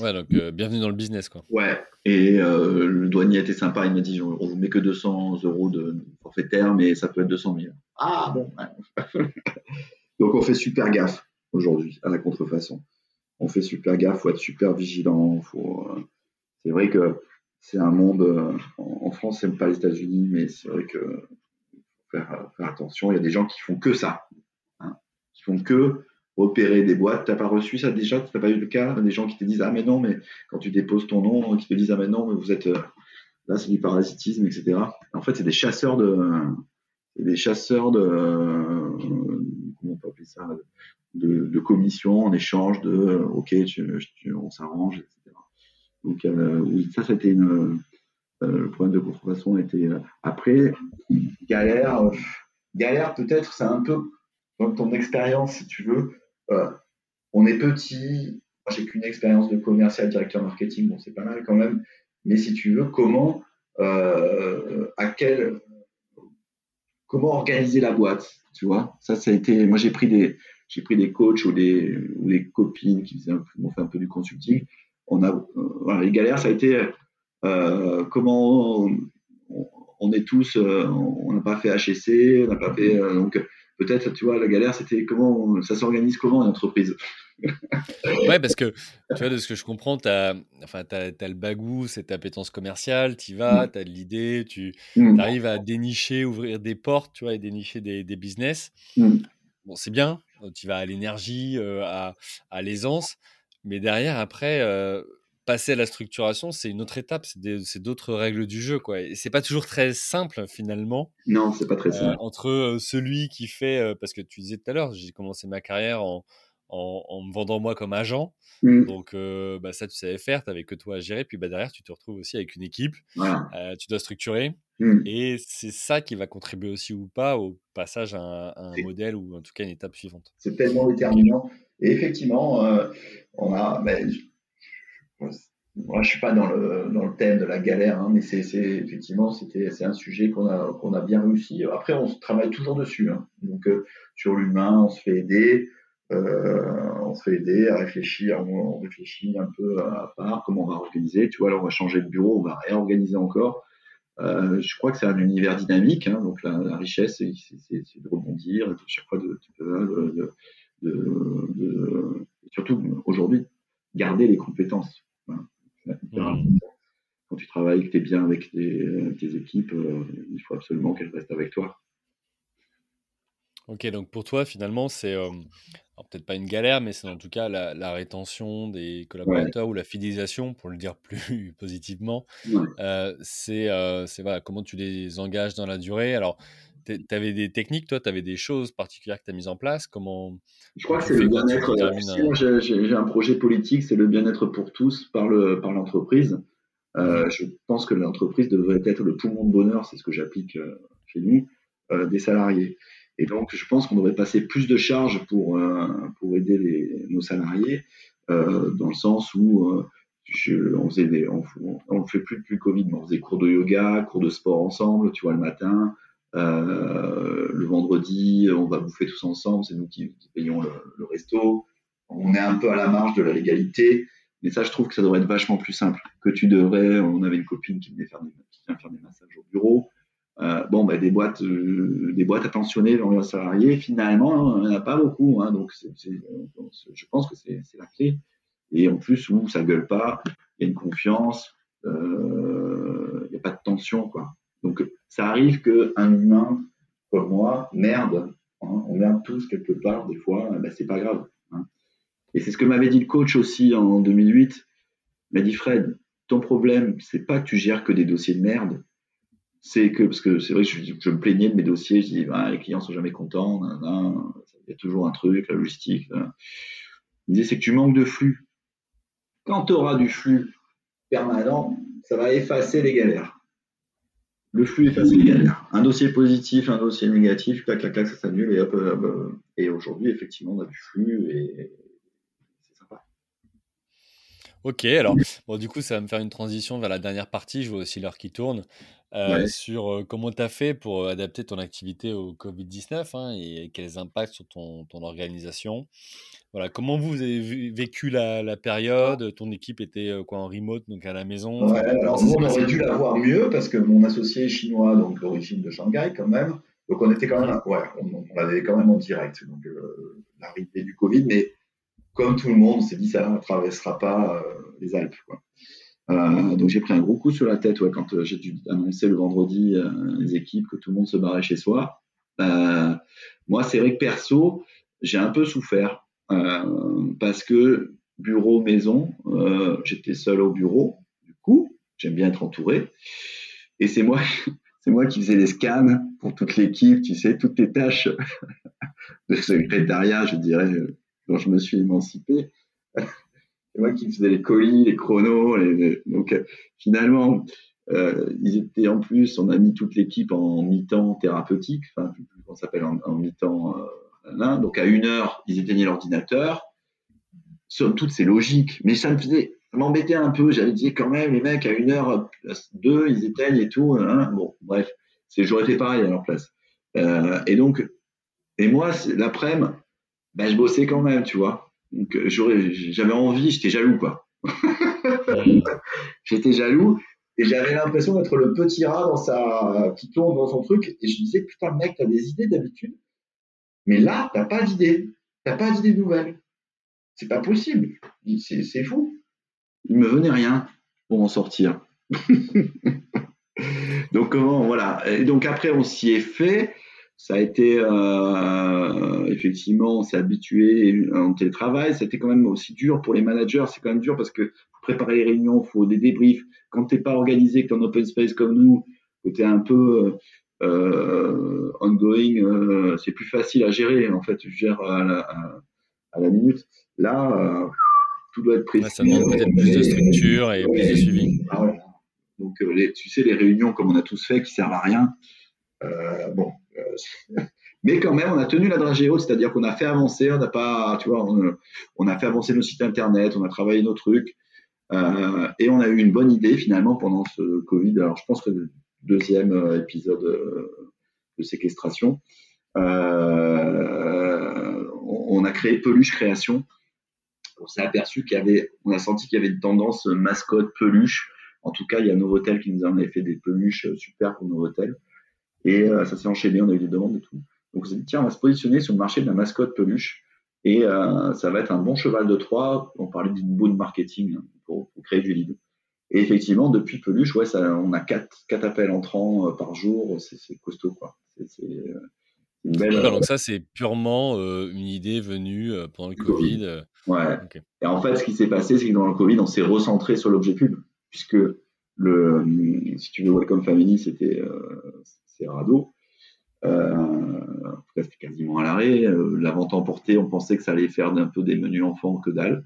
Ouais, donc euh, bienvenue dans le business, quoi. Ouais, et euh, le douanier était sympa, il m'a dit on vous met que 200 euros de forfaitaire, mais ça peut être 200 000. Ah bon, Donc on fait super gaffe aujourd'hui à la contrefaçon. On fait super gaffe, faut être super vigilant. Faut, euh, c'est vrai que c'est un monde. Euh, en, France, c'est pas les États-Unis, mais c'est vrai que faut faire, attention. Il y a des gens qui font que ça, hein, qui font que opérer des boîtes. T'as pas reçu ça déjà? T'as pas eu le cas? Des gens qui te disent ah mais non, mais quand tu déposes ton nom, qui te disent ah mais non, mais vous êtes euh, là, c'est du parasitisme, etc. En fait, c'est des chasseurs de, des chasseurs de de commission en échange de euh, OK, on s'arrange, etc. Donc euh, oui, ça, c'était une euh, le problème de contrefaçon était après galère, galère peut-être, c'est un peu dans ton expérience si tu veux. on est petit, j'ai qu'une expérience de commercial, directeur marketing, bon c'est pas mal quand même, mais si tu veux, comment, à quel, comment organiser la boîte, tu vois. Ça, ça a été. Moi, j'ai pris des, j'ai pris des coachs ou des, ou des copines qui m'ont fait un peu du consulting. On a, euh, voilà, les galères, ça a été euh, comment on, est tous, euh, on n'a pas fait HSC, on n'a pas fait donc peut-être, tu vois, la galère, c'était comment ça s'organise comment une entreprise? Ouais, parce que tu vois, de ce que je comprends, tu as, enfin, as, le bagou, c'est ta pétence commerciale, tu vas, mm. tu as l'idée, tu mm. arrives à dénicher, ouvrir des portes, tu vois, et dénicher des, des business. Mm. bon, c'est bien, tu vas à l'énergie, à, à l'aisance, mais derrière, après, passer à la structuration, c'est une autre étape, c'est d'autres règles du jeu, quoi. Et c'est pas toujours très simple finalement. Non, c'est pas très simple. entre celui qui fait, parce que tu disais tout à l'heure, j'ai commencé ma carrière en, en, me vendant moi comme agent. Mmh. Donc, bah, ça, tu savais faire, tu n'avais que toi à gérer. Puis bah, derrière, tu te retrouves aussi avec une équipe. tu dois structurer. Mmh. Et c'est ça qui va contribuer aussi ou pas au passage à un, modèle ou en tout cas une étape suivante. C'est tellement déterminant. Et effectivement, on a. Mais, moi, je suis pas dans le, dans le thème de la galère, hein, mais c'est effectivement c'était c'est un sujet qu'on a qu'on a bien réussi. Après, on travaille toujours dessus. Hein. Donc sur l'humain, on se fait aider. Euh, on se fait aider à réfléchir, on réfléchit un peu à part comment on va organiser. Tu vois, là, on va changer de bureau, on va réorganiser encore. Euh, je crois que c'est un univers dynamique, hein, donc la, richesse, c'est de rebondir, chaque fois de, de, de, de surtout aujourd'hui, garder les compétences. Mmh. Quand tu travailles, que tu es bien avec tes, tes équipes, euh, il faut absolument qu'elles restent avec toi. Ok, donc pour toi, finalement, c'est euh, peut-être pas une galère, mais c'est en tout cas la, rétention des collaborateurs ou la fidélisation, pour le dire plus positivement. Euh, c'est euh, voilà, comment tu les engages dans la durée? Alors, tu avais des techniques, toi, tu avais des choses particulières que tu as mises en place? Comment, Je crois que c'est le bien-être. J'ai un projet politique, c'est le bien-être pour tous par l'entreprise. Par mmh. je pense que l'entreprise devrait être le poumon de bonheur, c'est ce que j'applique chez nous, des salariés. Et donc, je pense qu'on devrait passer plus de charges pour, euh, pour aider les, nos salariés, euh, dans le sens où euh, on faisait des, on, on fait plus depuis le Covid, mais on faisait cours de yoga, cours de sport ensemble, tu vois, le matin. Euh, le vendredi, on va bouffer tous ensemble, c'est nous qui, payons le, le, resto. On est un peu à la marge de la légalité, mais ça, je trouve que ça devrait être vachement plus simple. Que tu devrais, on avait une copine qui venait faire des, qui vient faire des massages au bureau. Euh, bon, bah, des boîtes, euh, des boîtes attentionnées vers leurs salariés, finalement, il n'y en a pas beaucoup. Hein, donc, je pense que c'est la clé. Et en plus, où ça gueule pas, il y a une confiance, euh, il n'y a pas de tension, quoi. Donc, ça arrive qu'un humain comme moi merde. Hein, on merde tous quelque part, des fois, bah, c'est pas grave. Hein. Et c'est ce que m'avait dit le coach aussi en 2008. Il m'a dit Fred, ton problème, c'est pas que tu gères que des dossiers de merde, c'est que, parce que c'est vrai que je, me plaignais de mes dossiers, je dis, bah, les clients sont jamais contents, il y a toujours un truc, la logistique. Il disait, c'est que tu manques de flux. Quand tu auras du flux permanent, ça va effacer les galères. Le flux efface les galères. Un dossier positif, un dossier négatif, clac, clac, clac, ça s'annule et hop, hop, Et aujourd'hui, effectivement, on a du flux et Ok, alors bon, du coup, ça va me faire une transition vers la dernière partie. Je vois aussi l'heure qui tourne. Euh, sur euh, comment tu as fait pour euh, adapter ton activité au Covid-19 hein, et quels impacts sur ton, ton, organisation. Voilà, comment vous avez vécu la, période? Ton équipe était quoi en remote, donc à la maison? Ouais, alors nous, on aurait dû la voir mieux parce que mon associé est chinois, donc d'origine de Shanghai quand même. Donc on était quand même, ouais, on, on l'avait quand même en direct, donc l'arrivée du Covid, mais comme tout le monde, on s'est dit ça ne traversera pas euh, les Alpes. Euh, donc j'ai pris un gros coup sur la tête quand euh, j'ai dû annoncer le vendredi les équipes que tout le monde se barrait chez soi. moi, c'est vrai que perso, j'ai un peu souffert parce que bureau maison, j'étais seul au bureau. Du coup, j'aime bien être entouré. Et c'est moi, c'est moi qui faisais les scans pour toute l'équipe, tu sais, toutes les tâches de secrétariat, je dirais, quand je me suis émancipé. C'est moi qui faisais les colis, les chronos. Donc euh, finalement, euh, ils étaient en plus, on a mis toute l'équipe en mi-temps thérapeutique, enfin, on s'appelle en, mi-temps euh, Donc à une heure, ils éteignaient l'ordinateur. Sur toutes ces logiques, mais ça me faisait, m'embêtait un peu. J'avais dit quand même, les mecs, à une heure, deux, ils éteignent et tout. Hein. Bon, bref, c'est, j'aurais fait pareil à leur place. Euh, et donc, et moi, l'après-midi, ben, je bossais quand même, tu vois. Donc euh, j'avais envie, j'étais jaloux, quoi. j'étais jaloux et j'avais l'impression d'être le petit rat dans sa, qui tourne dans son truc. Et je me disais, putain, mec, t'as des idées d'habitude? Mais là, t'as pas d'idées. T'as pas d'idées nouvelles. C'est pas possible. C'est fou. Il me venait rien pour en sortir. donc comment, voilà. Et donc après, on s'y est fait. Ça a été euh, effectivement, on s'est habitué en télétravail. C'était quand même aussi dur pour les managers. C'est quand même dur parce que faut préparer les réunions, il faut des débriefs. Quand t'es pas organisé, que t'es en open space comme nous, que t'es un peu euh, ongoing, euh, c'est plus facile à gérer. En fait, tu gères à la, à, la minute. Là, euh, tout doit être précis. ça demande peut-être plus de structure et plus de suivi. Ah ouais. Donc, les, tu sais, les réunions comme on a tous fait qui servent à rien. bon, euh, mais quand même, on a tenu la dragée haute, c'est-à-dire qu'on a fait avancer, on n'a pas, tu vois, on, a fait avancer nos sites internet, on a travaillé nos trucs, euh, et on a eu une bonne idée finalement pendant ce Covid. Alors, je pense que le deuxième euh, épisode de séquestration, on, a créé Peluche Création. On s'est aperçu qu'il y avait, on a senti qu'il y avait une tendance mascotte peluche. En tout cas, il y a Novotel qui nous en avait fait des peluches super pour Novotel. Et euh, ça s'est enchaîné, on a eu des demandes et tout. Donc on s'est dit, tiens, on va se positionner sur le marché de la mascotte peluche. Et euh, ça va être un bon cheval de Troie. On parlait d'une bonne marketing pour, créer du lead. Et effectivement, depuis peluche, ouais, ça, on a quatre, quatre appels entrants euh, par jour. C'est costaud, quoi. C'est une belle. donc ça, c'est purement une idée venue pendant le Covid. Ouais. Et en fait, ce qui s'est passé, c'est que dans le Covid, on s'est recentré sur l'objet pub, puisque le, si tu veux, Welcome Family, c'était c'est radeau. Euh, en tout cas, c'était quasiment à l'arrêt. Euh, la vente emportée, on pensait que ça allait faire un peu des menus enfants que dalle.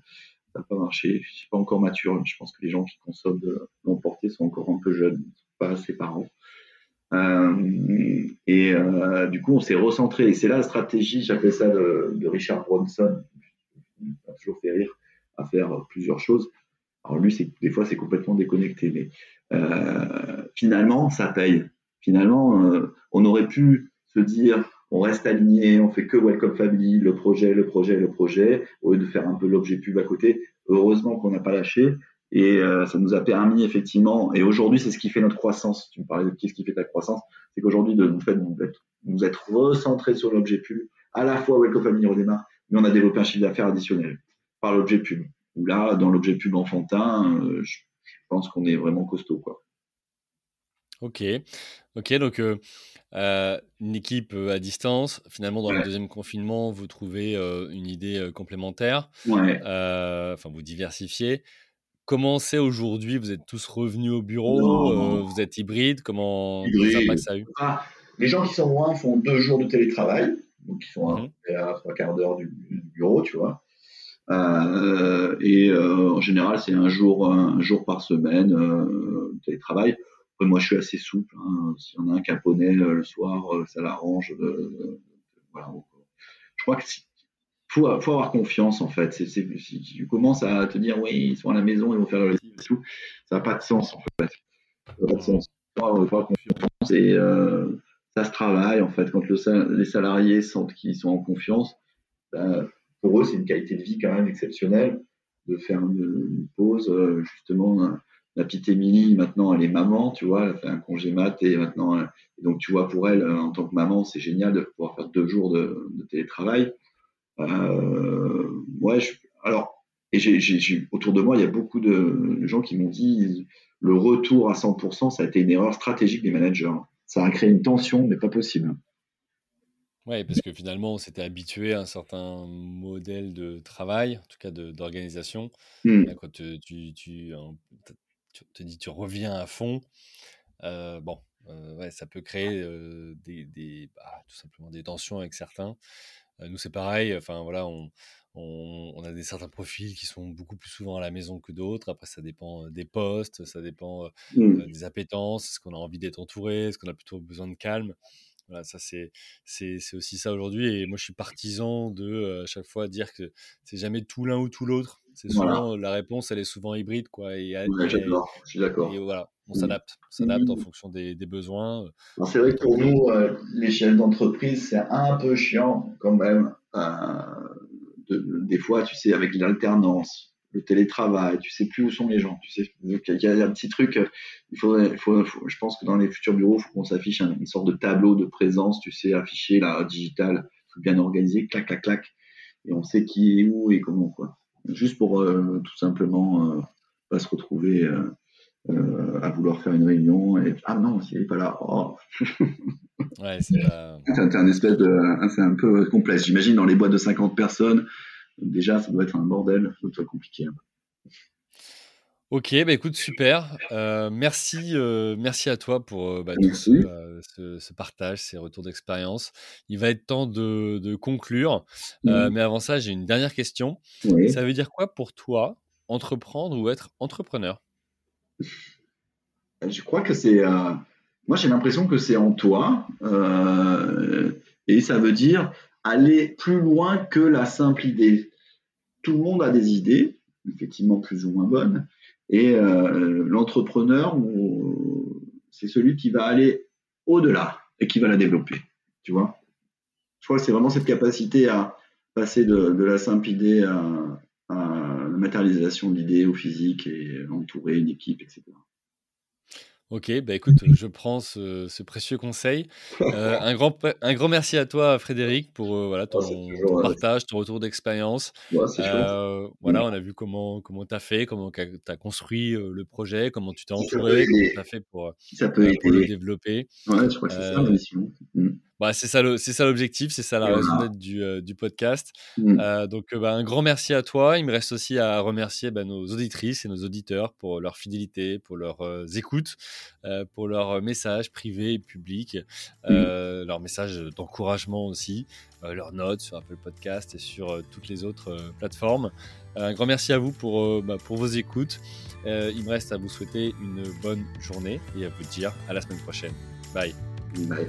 Ça n'a pas marché. Je suis pas encore mature. Je pense que les gens qui consomment de l'emporté sont encore un peu jeunes, pas assez parents. Euh, et euh, du coup, on s'est recentré. Et c'est là la stratégie, j'appelle ça de, Richard Bronson, m'a toujours fait rire, à faire plusieurs choses. Alors lui, des fois, c'est complètement déconnecté, mais euh, finalement, ça paye finalement, euh, on aurait pu se dire, on reste aligné, on fait que Welcome Family, le projet, le projet, le projet, au lieu de faire un peu l'objet pub à côté. Heureusement qu'on n'a pas lâché. Et euh, ça nous a permis effectivement, et aujourd'hui c'est ce qui fait notre croissance. Tu me parlais de qu'est-ce qui fait ta croissance, c'est qu'aujourd'hui nous, fait, nous être recentré sur l'objet pub. À la fois Welcome Family redémarre, mais on a développé un chiffre d'affaires additionnel par l'objet pub. Où là, dans l'objet pub enfantin, euh, je, je pense qu'on est vraiment costaud quoi. Ok, ok, donc euh, euh, une équipe euh, à distance. Finalement, dans le deuxième confinement, vous trouvez une idée complémentaire. Ouais. Enfin, vous diversifiez. Comment c'est aujourd'hui? Vous êtes tous revenus au bureau Vous êtes hybride? Comment hybride. ça a eu ah, Les gens qui sont loin font deux jours de télétravail, donc ils sont mmh à trois quarts d'heure du, bureau, tu vois. et en général, c'est un jour, un jour par semaine de télétravail moi, je suis assez souple. Hein. S'il y en a un qui euh, le soir, euh, ça l'arrange. Euh. Je crois que faut, faut avoir confiance en fait. si tu commences à te dire oui, ils sont à la maison, ils vont faire le et tout, ça n'a pas de sens en fait. Ça sens. Faut avoir confiance et ça se travaille en fait. Quand le, les salariés sentent qu'ils sont en confiance, ben, pour eux c'est une qualité de vie quand même exceptionnelle de faire une, une pause justement la petite Émilie, maintenant, elle est maman, tu vois, elle a fait un congé mat et maintenant, et donc, tu vois, pour elle, en tant que maman, c'est génial de pouvoir faire deux jours de, télétravail. Euh, ouais, alors, et j'ai, autour de moi, il y a beaucoup de gens qui m'ont dit le retour à 100%, ça a été une erreur stratégique des managers. Ça a créé une tension, mais pas possible. Oui, parce que finalement, on s'était habitué à un certain modèle de travail, en tout cas d'organisation. Hmm. Quand tu, tu, tu tu te dis, tu reviens à fond. bon, ouais, ça peut créer des, bah, tout simplement des tensions avec certains. nous, c'est pareil. Enfin, voilà, on, on, a des certains profils qui sont beaucoup plus souvent à la maison que d'autres. Après, ça dépend des postes, ça dépend mmh. des appétences. Est-ce qu'on a envie d'être entouré Est-ce qu'on a plutôt besoin de calme voilà, ça c'est c'est aussi ça aujourd'hui. Et moi, je suis partisan de à chaque fois dire que c'est jamais tout l'un ou tout l'autre. C'est souvent la réponse, elle est souvent hybride, quoi. Et, je suis d'accord. Et voilà, on mmh. s'adapte, on s'adapte en mmh. fonction des, des besoins. C'est vrai que pour nous, les chefs d'entreprise, c'est un peu chiant quand même. De, des fois, tu sais, avec l'alternance, le télétravail, tu sais plus où sont les gens. Tu sais, il y, a un petit truc. Il faudrait, faut, je pense que dans les futurs bureaux, il faut qu'on s'affiche une sorte de tableau de présence, tu sais, affiché là, digital, bien organisé, clac, clac, clac, et on sait qui est où et comment quoi. Juste pour euh, tout simplement euh, pas se retrouver. Euh, à vouloir faire une réunion et ah non, s'il n'est pas là, oh. ouais, c'est un espèce de, c'est un peu complexe. J'imagine dans les boîtes de 50 personnes, déjà ça doit être un bordel, ça doit être compliqué. Ok, bah écoute, super. Euh, merci, euh, merci à toi pour euh, bah, tout ce, partage, ces retours d'expérience. Il va être temps de, conclure. Mmh. mais avant ça, j'ai une dernière question. Ça veut dire quoi pour toi, entreprendre ou être entrepreneur? Je crois que c'est. moi, j'ai l'impression que c'est en toi. et ça veut dire aller plus loin que la simple idée. Tout le monde a des idées, effectivement plus ou moins bonnes. Et euh, l'entrepreneur, c'est celui qui va aller au-delà et qui va la développer. Tu vois Je crois que c'est vraiment cette capacité à passer de, la simple idée à, à la matérialisation de l'idée au physique et entourer une équipe, etc. Ok, bah écoute, je prends ce, précieux conseil. Euh, un, grand, un grand merci à toi, Frédéric, pour euh, voilà, ton, partage, ton retour d'expérience. Euh, voilà, on a vu comment comment tu as fait, comment tu as construit le projet, comment tu t'es entouré, comment tu as fait pour, le développer. Ouais, je crois que c'est ça la mission. Mmh. Bah, c'est ça, c'est ça l'objectif, c'est ça la raison d'être du, euh, du, podcast. Mmh. Euh, donc, euh, bah, un grand merci à toi. Il me reste aussi à remercier bah, nos auditrices et nos auditeurs pour leur fidélité, pour leurs écoutes, pour leurs messages privés et publics, mmh. leurs messages d'encouragement aussi, leurs notes sur Apple Podcast et sur toutes les autres plateformes. un grand merci à vous pour, bah, pour vos écoutes. il me reste à vous souhaiter une bonne journée et à vous dire à la semaine prochaine. Bye. Bye.